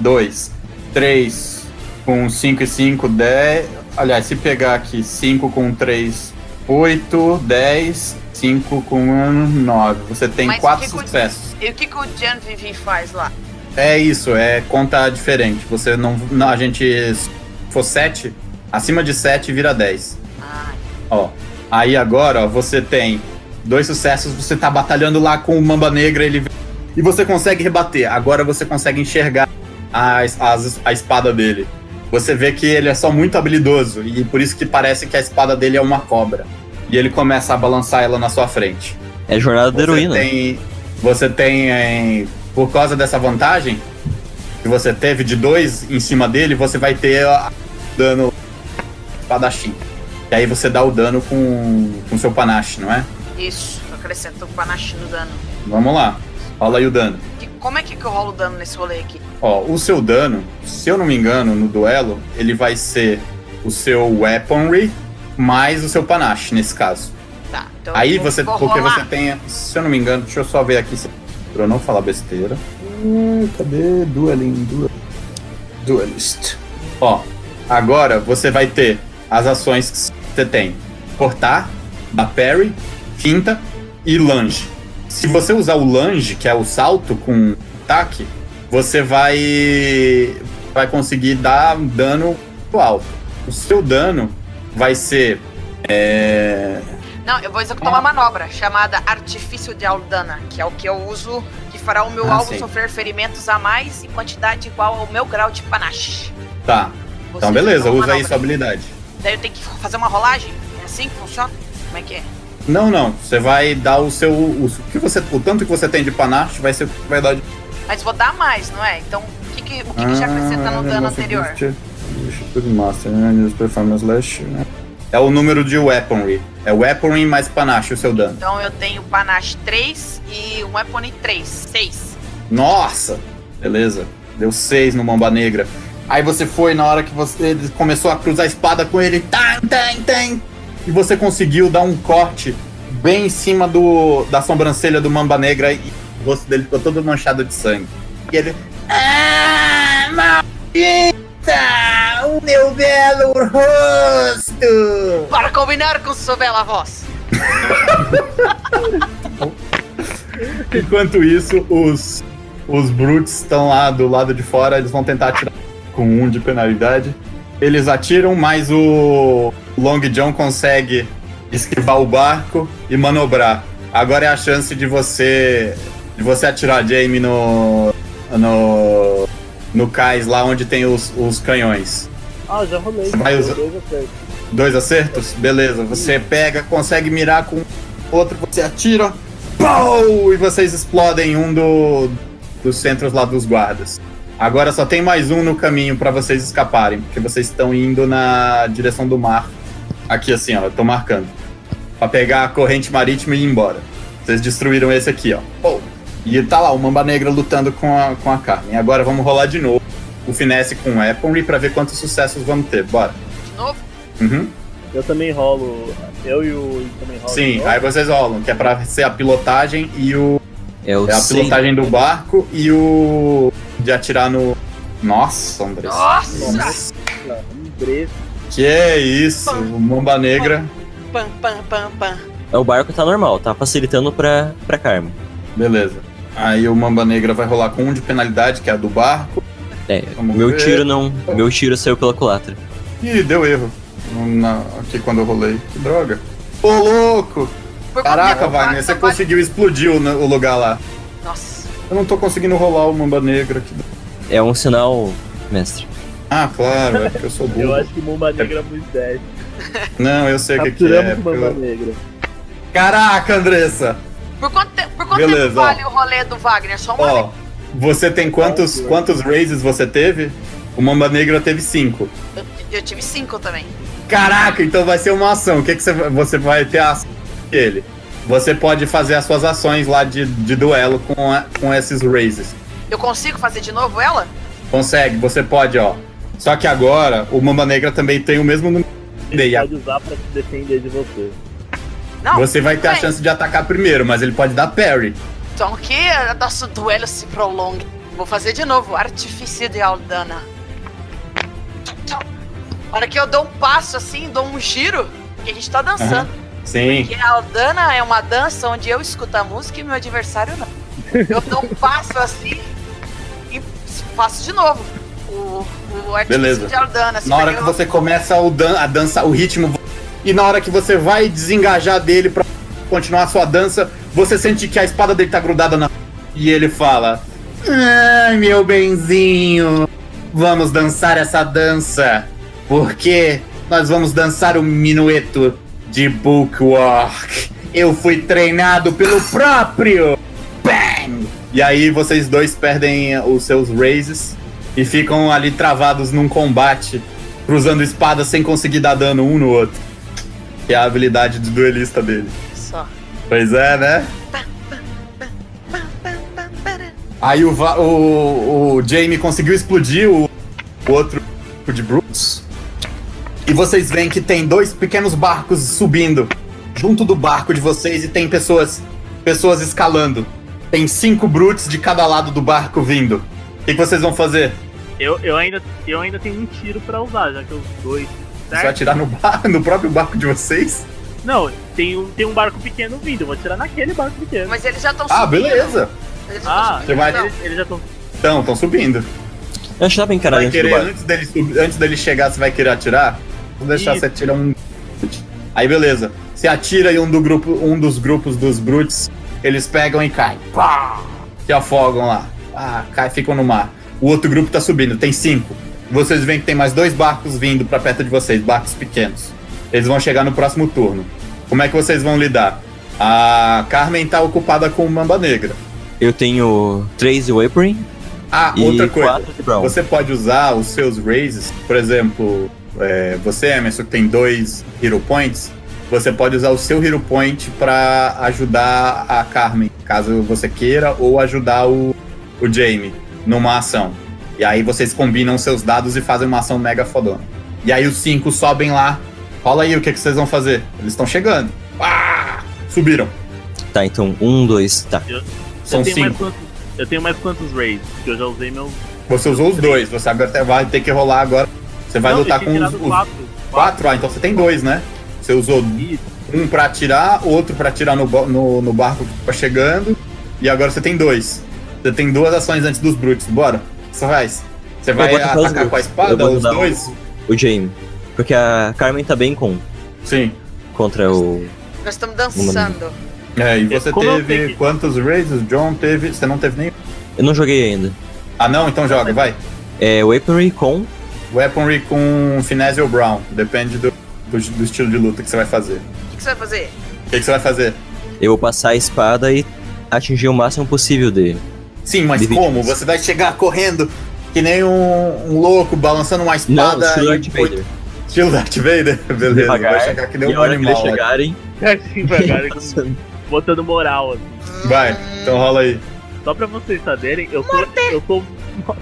Dois, três com cinco e cinco, dez. Aliás, se pegar aqui cinco com três, oito, dez, cinco com um, nove. Você tem Mas quatro o- sucessos. E o que, que o Jan Vivi faz lá? É isso, é conta diferente. Você não. não a gente. Se for sete, acima de sete vira dez. Ah, Ó, aí agora, ó, você tem dois sucessos, você tá batalhando lá com o Mamba Negra, ele e você consegue rebater. Agora você consegue enxergar a, as- a espada dele. Você vê que ele é só muito habilidoso e por isso que parece que a espada dele é uma cobra. E ele começa a balançar ela na sua frente. É jornada da Você heroína. tem, você tem em- por causa dessa vantagem que você teve de dois em cima dele, você vai ter a- dano espadachim. E aí você dá o dano com com seu panache, não é? isso. Acrescenta o panache no dano. Vamos lá. Rola aí o dano. Que- como é que, eu rolo o dano nesse rolê aqui? Ó, o seu dano, se eu não me engano, no duelo, ele vai ser o seu weaponry mais o seu panache, nesse caso. Tá. Então Aí você, porque rolar. você tem, se eu não me engano, deixa eu só ver aqui se- pra não falar besteira. Hum, cadê Dueling? Duel... Duelist. Ó, agora você vai ter as ações que você tem: cortar, dar parry, finta e lunge. Se você usar o lunge, que é o salto com ataque, você vai vai conseguir dar dano alto. O seu dano vai ser é, Não, eu vou executar uma manobra chamada Artifício de Aldana, que é o que eu uso que fará o meu Ah, alvo sim. sofrer ferimentos a mais em quantidade igual ao meu grau de panache. Tá. Vou Então beleza, usa aí sua habilidade. Daí eu tenho que fazer uma rolagem? É assim que funciona? Como é que é? Não, não. Você vai dar o seu. O, que você, o tanto que você tem de panache vai ser o que vai dar de. Mas vou dar mais, não é? Então, o que, que, o que, que já acrescenta no Ah, dano anterior? boost. Tudo Master, né? Performance Slash, né? É o número de weaponry. É weaponry mais panache o seu dano. Então eu tenho panache 3 e um weapon 3. 6. Nossa! Beleza. Deu 6 no Mamba Negra. Aí você foi na hora que você ele começou a cruzar a espada com ele. Tan, tan, tan, e você conseguiu dar um corte bem em cima do, da sobrancelha do Mamba Negra e o rosto dele ficou todo manchado de sangue. E ele. Ah, maldita! Meu belo rosto! Para combinar com sua bela voz. Enquanto isso, os, os Brutes estão lá do lado de fora, eles vão tentar atirar com um de penalidade. Eles atiram, mas o Long John consegue esquivar o barco e manobrar. Agora é a chance de você de você atirar Jamie no no no cais lá onde tem os, os canhões. Ah, já rolei. Você vai usar- dois acertos. Dois acertos? Beleza. Você pega, consegue mirar com outro, você atira. Pau! E vocês explodem um do, dos centros lá dos guardas. Agora só tem mais um no caminho pra vocês escaparem, porque vocês estão indo na direção do mar. Aqui assim, ó, eu tô marcando. Pra pegar a corrente marítima e ir embora. Vocês destruíram esse aqui, ó. Pau! E tá lá, o Mamba Negra lutando com a, com a Carmen. Agora vamos rolar de novo o Finesse com o Weaponry pra ver quantos sucessos vamos ter. Bora. De novo? Uhum. Eu também rolo. Eu e o Igor também rolo. Sim, aí vocês rolam, que é pra ser a pilotagem e o. É o É a pilotagem do barco e o. de atirar no. Nossa, André. Nossa! Andrés. Que é isso, o Mamba Negra. Pam, pam, pam, pam. O barco tá normal, tá facilitando pra, pra Carmen. Beleza. Aí o Mamba Negra vai rolar com um de penalidade, que é a do barco. É, Vamos meu ver. tiro não. Meu tiro saiu pela culatra. Ih, deu erro. Na- aqui quando eu rolei. Que droga. Ô, louco! Caraca, Wagner, você vai- conseguiu explodir o, o lugar lá. Nossa. Eu não tô conseguindo rolar o Mamba Negra aqui. É um sinal, mestre. Ah, claro, é porque eu sou burro. Eu acho que Mamba Negra é muito 10. Não, eu sei o que, que é. Mamba eu- Negra. Caraca, Andressa! Por quanto, te- por quanto Beleza, tempo vale o rolê do Wagner? Só uma Ó, você tem quantos, quantos raises você teve? O Mamba Negra teve cinco. eu, eu tive cinco também. Caraca, então vai ser uma ação. O que, que você, vai- você vai ter a ação dele? Você pode fazer as suas ações lá de, de duelo com, a- com esses raises. Eu consigo fazer de novo ela? Consegue, você pode, ó. Só que agora o Mamba Negra também tem o mesmo número de Ele a- pode usar pra se defender de você. Não. Você vai ter a bem. chance de atacar primeiro, mas ele pode dar parry. Então que nosso duelo se prolongue. Vou fazer de novo. Artifício de Aldana. A hora que eu dou um passo assim, dou um giro, que a gente tá dançando. Sim. Porque a Aldana é uma dança onde eu escuto a música e meu adversário não. Eu dou um passo assim e faço de novo. O, o artifício Beleza. de Aldana. assim, Na hora que eu- você começa o dan a dança, o ritmo, e na hora que você vai desengajar dele pra continuar a sua dança, você sente que a espada dele tá grudada na. E ele fala: Ai, meu benzinho, vamos dançar essa dança, porque nós vamos dançar o minueto de Bookwork. Eu fui treinado pelo próprio. Bang! E aí vocês dois perdem os seus raises e ficam ali travados num combate, cruzando espadas sem conseguir dar dano um no outro. Que é a habilidade de duelista dele. Pois é, né? Aí o, o, o Jamie conseguiu explodir o, o outro de Brutes. E vocês veem que tem dois pequenos barcos subindo junto do barco de vocês e tem pessoas pessoas escalando. Tem cinco Brutes de cada lado do barco vindo. O que, que vocês vão fazer? Eu, eu, ainda, eu ainda tenho um tiro pra usar, já que os dois. Você vai Certo? atirar no, bar- no próprio barco de vocês? Não, tem um, tem um barco pequeno vindo, eu vou atirar naquele barco pequeno. Mas eles já estão Ah, beleza. Eles já Ah, subindo, você vai-. Eles, eles já estão. Então, estão subindo. Eu acho que dá pra encarar querer, antes dele, antes dele chegar, você vai querer atirar? Vou deixar Isso. você atirar um. Aí beleza. Você atira e um, do grupo, um dos grupos dos Brutes, eles pegam e caem. Pá! Se afogam lá. Ah, cai, ficam no mar. O outro grupo tá subindo, tem cinco. Vocês veem que tem mais dois barcos vindo pra perto de vocês, barcos pequenos. Eles vão chegar no próximo turno. Como é que vocês vão lidar? A Carmen tá ocupada com Mamba Negra. Eu tenho três Weaponry Ah, outra coisa. Você pode usar os seus raises, por exemplo, é, você, Emerson, que tem dois Hero Points, você pode usar o seu Hero Point pra ajudar a Carmen, caso você queira, ou ajudar o, o Jamie numa ação. E aí vocês combinam seus dados e fazem uma ação mega fodona. E aí os cinco sobem lá. Rola aí o que, que vocês vão fazer. Eles estão chegando. Ah! Subiram. Tá, então, um, dois, tá. São eu, tenho mais cinco. quantos, eu tenho mais quantos raids? Porque eu já usei meu. Você usou os dois. Você agora vai ter que rolar agora. Você vai Não, lutar eu com os, quatro. quatro. Ah, então você tem dois, né? Você usou Isso. um pra atirar, outro pra atirar no, no, no barco que tá chegando. E agora você tem dois. Você tem duas ações antes dos Brutes. Bora. O que você faz? Você vai atacar com a. Eu espada, os dois? O Jamie. Porque a Carmen tá bem com Sim. contra o. Nós estamos dançando. É, e você Como teve quantos raises? John teve. Você não teve nenhum? Eu não joguei ainda. Ah, não? Então joga, vai. É Weaponry com. Weaponry com Finesse ou Brown. Depende do, do, do estilo de luta que você vai fazer. O que, que você vai fazer? O que, que você vai fazer? Eu vou passar a espada e atingir o máximo possível dele. Sim, mas como? Você vai chegar correndo que nem um, um louco, balançando uma Não, espada. estilo e- Darth Vader. Estilo Darth Vader? Beleza, Devagar. vai chegar que nem E um que eles animal. né? chegarem, Assim, cara, botando moral, assim. Vai, então rola aí. Só pra vocês saberem, eu tô. Eu tô.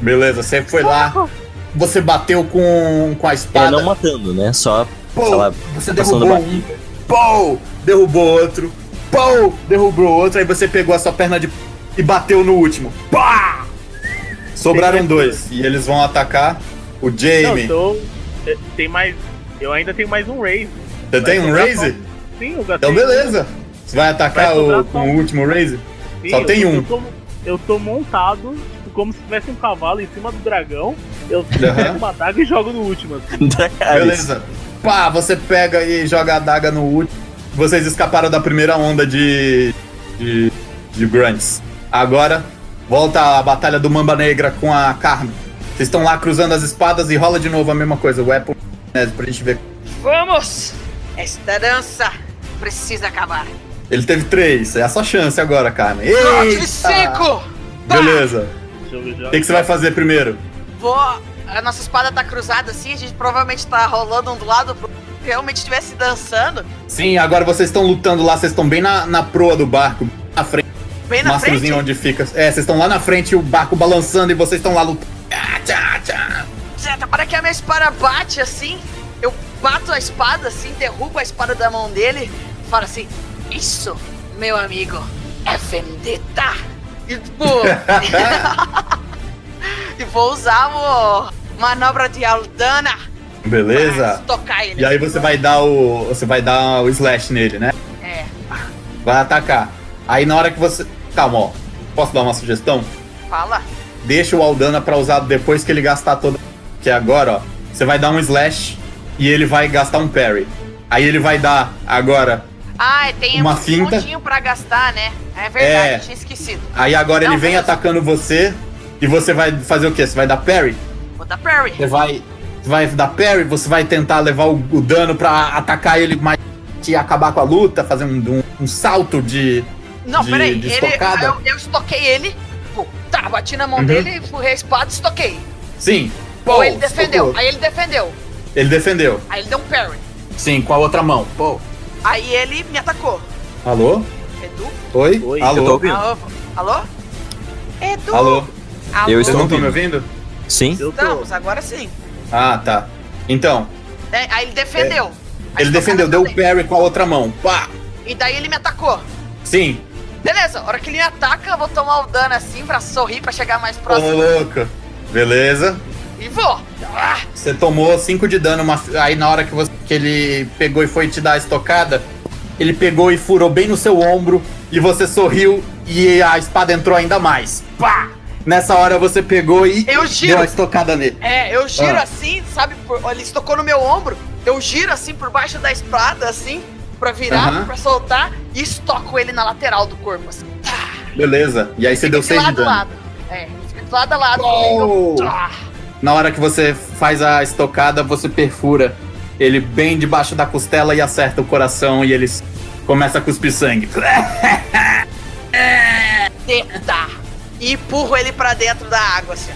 Beleza, você foi lá, você bateu com, com a é espada. não matando, né? Só, sei lá, você passando derrubou um. Pô, derrubou outro. Pô, derrubou outro. Aí você pegou a sua perna de. e bateu no último. Pá! Sobraram dois. E eles vão atacar o Não, Jamie. tô. Eh, Tem mais. Eu ainda tenho mais um raise. Você tem um raise? só- Sim, eu gastei. Então beleza. Você vai atacar Vai o, só com o último raise? Sim, Só eu tem tô- um. Eu tô, eu tô montado como se tivesse um cavalo em cima do dragão. Eu Aham. pego uma daga e jogo no último, assim. Beleza. Pá, você pega e joga a adaga no último. Vocês escaparam da primeira onda de. de. de grunts. Agora, volta a batalha do Mamba Negra com a Carmen. Vocês estão lá cruzando as espadas e rola de novo a mesma coisa. Weapon né, pra gente ver. Vamos! Esta dança precisa acabar. Ele teve três. É a sua chance agora, Carmen. Eita! cinco! Pá! Beleza. O que, que você vai fazer primeiro? Vou. A nossa espada tá cruzada assim, a gente provavelmente tá rolando um do lado pro. Se realmente estivesse dançando, Sim, agora vocês estão lutando lá, vocês estão bem na, na proa do barco, na frente. bem na frente. Mastrozinho onde fica. É, vocês estão lá na frente o barco balançando e vocês estão lá lutando. Certo, para que a minha espada bate assim, eu bato a espada assim, derrubo a espada da mão dele, falo assim: Isso, meu amigo, é vendetta. E pô. e vou usar o manobra de Aldana Beleza? tocar ele. E aí você vai dar o. Você vai dar o slash nele, né? É, Vai atacar. Aí na hora que você. Calma, ó. Posso dar uma sugestão? fala. Deixa o Aldana pra usar depois que ele gastar todo. Que agora, ó. Você vai dar um slash e ele vai gastar um parry. Aí ele vai dar agora. Ah, tem Uma um finta. pontinho pra gastar, né? É verdade, É. tinha esquecido. Aí agora Não, ele vem mesmo. atacando você. E você vai fazer o quê? Você vai dar parry? Vou dar parry. Você vai, vai dar parry, você vai tentar levar o, o dano pra atacar ele mais e acabar com a luta, fazer um, um- um salto de. Não, de- peraí. de Ele, eu, eu estoquei ele. Pô, tá, bati na mão Uhum. dele, furrei a espada e estoquei. Sim. Pô, ele defendeu. estocou. Aí ele defendeu. Ele defendeu. Aí ele deu um parry. Sim, com a outra mão. Pô. Aí ele me atacou. Alô? Edu? Oi? Oi, eu tô Alô? ouvindo. Alô? Alô? Edu? Alô? Alô? Eu Vocês estou não estão me ouvindo. Sim? Estamos, agora sim. Ah, tá. Então, É, aí ele defendeu. A ele defendeu, deu o parry com a outra mão. Pá! E daí ele me atacou. Sim. Beleza, a hora que ele ataca, eu vou tomar o dano assim pra sorrir, pra chegar mais Ô, próximo. louco. Beleza. E vou. Ah, Você tomou 5 de dano, uma- aí na hora que, você- que ele pegou e foi te dar a estocada, ele pegou e furou bem no seu ombro e você sorriu e a espada entrou ainda mais. Pá! Nessa hora você pegou e Eu giro. deu a estocada nele. É, eu giro Ah. assim, sabe? ele estocou no meu ombro. Eu giro assim por baixo da espada, assim, pra virar, Aham. pra soltar, e estoco ele na lateral do corpo, assim. Beleza. E aí você deu Fica de 6 de lado a dano. lado. É, fica de lado a lado. Oh! Ah, Na hora que você faz a estocada, você perfura ele bem debaixo da costela e acerta o coração e ele começa a cuspir sangue. E empurro ele pra dentro da água, assim.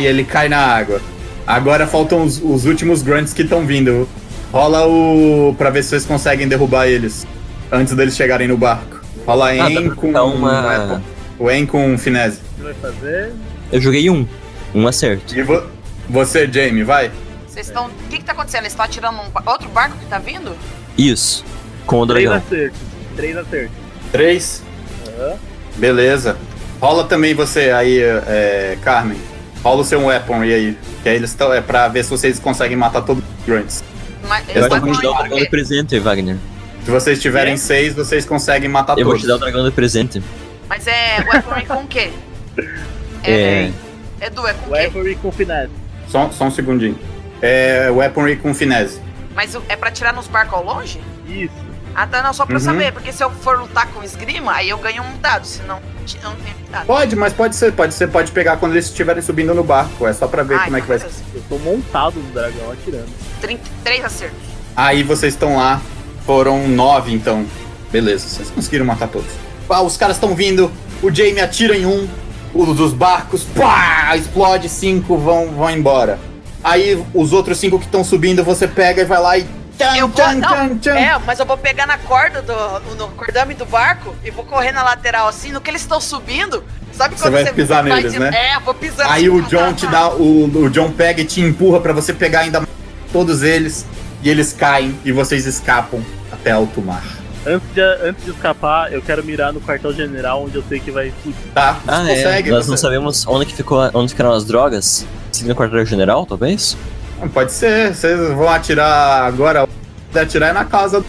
E ele cai na água. Agora faltam os, os últimos grunts que estão vindo. Rola o. pra ver se vocês conseguem derrubar eles. Antes deles chegarem no barco. Rola Ah, em com. uma- O em com finese. O que vai fazer? Eu joguei um. Um acerto. E vo- você, Jamie, vai. Vocês estão. O que que tá acontecendo? Eles estão atirando um outro barco que tá vindo? Isso. Com o Três dragão. acertos. Três acertos. Três. Aham. Beleza. Rola também você aí, é, Carmen. Rola o seu weaponry aí. Que aí eles estão. É pra ver se vocês conseguem matar todos os grunts. Mas Eu eu vou te dar o com dragão quê? de presente, Wagner. Se vocês tiverem É? seis, vocês conseguem matar Eu vou todos. te dar o dragão de presente. Mas é weaponry com o quê? É. Edu, é com o quê? Weaponry com finesse. Só, só um segundinho. É weaponry com finesse. Mas é pra tirar nos barcos ao longe? Isso. Ah, tá, não, só pra Uhum. saber, porque se eu for lutar com esgrima, aí eu ganho um dado, senão eu não tenho dado. Pode, mas pode ser. Pode ser, pode pegar quando eles estiverem subindo no barco. É só pra ver Ah, como é que vai ser. Eu tô montado no dragão atirando. 33 acertos. Aí vocês estão lá. Foram nove, então. Beleza, vocês conseguiram matar todos. Ah, os caras estão vindo. O Jamie atira em um. O dos barcos. Pá! Explode. Cinco vão, vão embora. Aí os outros cinco que estão subindo, você pega e vai lá e. Tchan, Eu vou. Não, tchan, é, mas eu vou pegar na corda do. no cordame do barco e vou correr na lateral assim. No que eles estão subindo, sabe Você quando vai pisar vai neles, de- né? É, eu vou pisando Aí assim, o John te dá. O, o John pega e te empurra pra você pegar ainda mais todos eles. E eles caem e vocês escapam até alto mar. Antes de, antes de escapar, eu quero mirar no quartel-general, onde eu sei que vai explodir. Tá? Ah, Você é. consegue. Nós você- não sabemos onde que ficou, onde ficaram as drogas. Seguindo o quartel-general, talvez? Não, Pode ser, vocês vão atirar agora. Pode atirar é na casa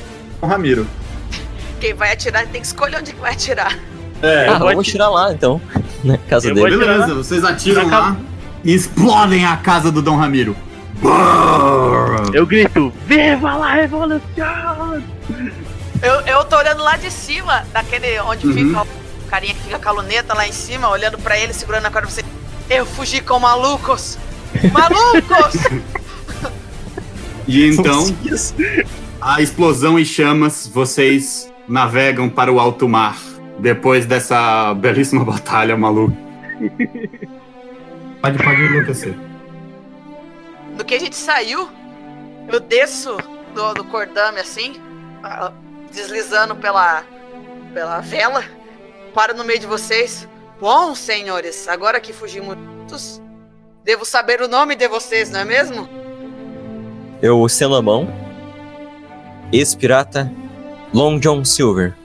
do Ramiro. Quem vai atirar tem que escolher onde que vai atirar. É, ah, vou vamos tirar lá, então. Na casa Eu dele. atirar. beleza, vocês atiram Na lá e explodem a casa do Dom Ramiro. Eu grito, Viva la Revolução! Eu, eu tô olhando lá de cima, daquele onde Uhum. fica o carinha que fica com a luneta lá em cima, olhando pra ele, segurando a corda. Você, eu fugi com malucos! Malucos! E então, a explosão e chamas, vocês navegam para o alto mar. Depois dessa belíssima batalha maluca. Pode, pode enlouquecer. Do que a gente saiu, eu desço do, do cordame assim, deslizando pela, pela vela, paro no meio de vocês. Bom, senhores, agora que fugimos juntos, devo saber o nome de vocês, não é mesmo? Eu estendo a mão. Ex-pirata Long John Silver.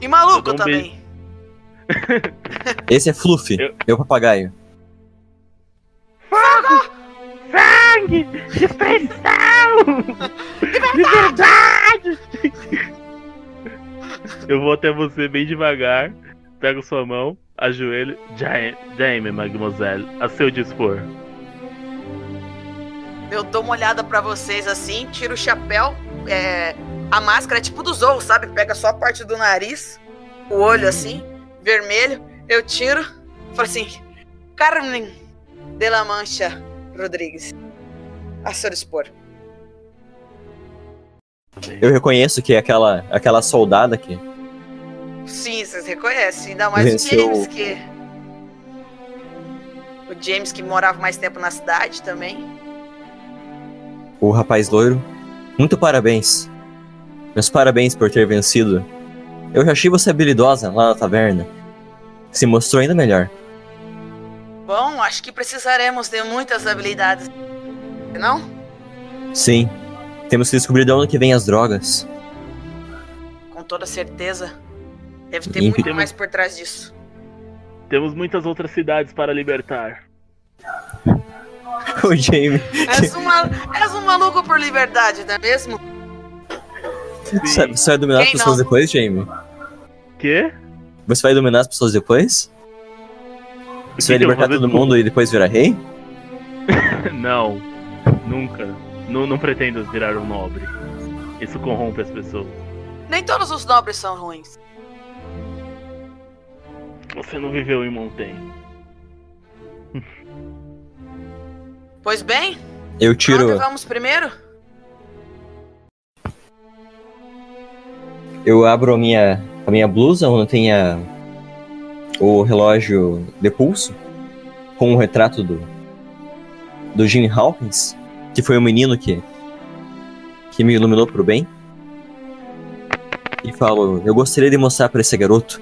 E maluco um também. Esse é Fluffy, Eu- meu papagaio. Sangue! Destruição! Liberdade! eu vou até você bem devagar, pego sua mão, ajoelho. Jaime, mademoiselle, a seu dispor. Eu dou uma olhada pra vocês assim, tiro o chapéu, é, a máscara é tipo do Zou, sabe? Pega só a parte do nariz, o olho assim, vermelho. Eu tiro, falo assim: Carmen de la Mancha Rodrigues, a seu dispor. Eu reconheço que é aquela, aquela soldada que. Sim, vocês reconhecem, ainda mais Venceu. o James que. O James que morava mais tempo na cidade também. O rapaz loiro. Muito parabéns. Meus parabéns por ter vencido. Eu já achei você habilidosa lá na taverna. Se mostrou ainda melhor. Bom, acho que precisaremos de muitas habilidades. Não? Sim. Temos que descobrir de onde que vêm as drogas. Com toda certeza. Deve ter muito Temos- mais por trás disso. Temos muitas outras cidades para libertar. o Jamie. És um, mal- és um maluco por liberdade, não é mesmo? Você você vai dominar as Quem pessoas não? depois, Jamie? Quê? Você vai dominar as pessoas depois? Você vai que eu libertar todo fazer? mundo e depois virar rei? Não, nunca. Não, não pretendo virar um nobre. Isso corrompe as pessoas. Nem todos os nobres são ruins. Você não viveu em Montaigne. Pois bem, Eu onde tiro. vamos primeiro? Eu abro a minha, a minha blusa onde tem a, o relógio de pulso com o retrato do do Jim Hawkins, que foi o menino que que me iluminou pro bem. E falo, eu gostaria de mostrar para esse garoto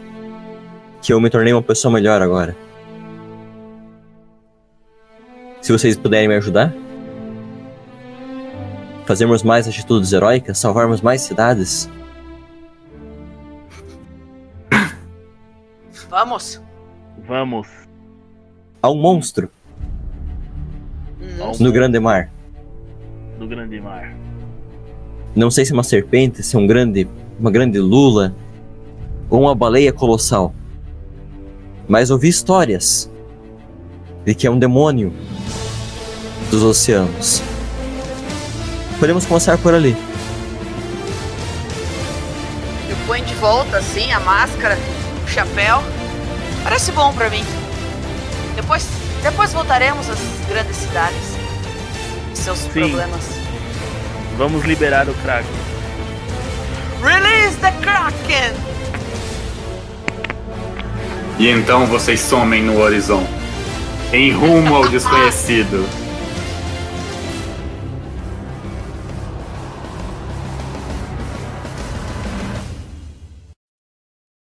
que eu me tornei uma pessoa melhor agora. Se vocês puderem me ajudar, fazermos mais atitudes heróicas, salvarmos mais cidades. Vamos. Vamos. Há um monstro Hum, no grande mar. Do grande mar. Não sei se é uma serpente, se é um grande, uma grande lula ou uma baleia colossal. Mas ouvi histórias de que é um demônio dos oceanos. Podemos começar por ali. Eu ponho de volta assim a máscara, o chapéu. Parece bom pra mim. Depois, depois voltaremos às grandes cidades. E seus Sim. problemas. Vamos liberar o Kraken. Release the Kraken! E então vocês somem no horizonte, em rumo ao desconhecido.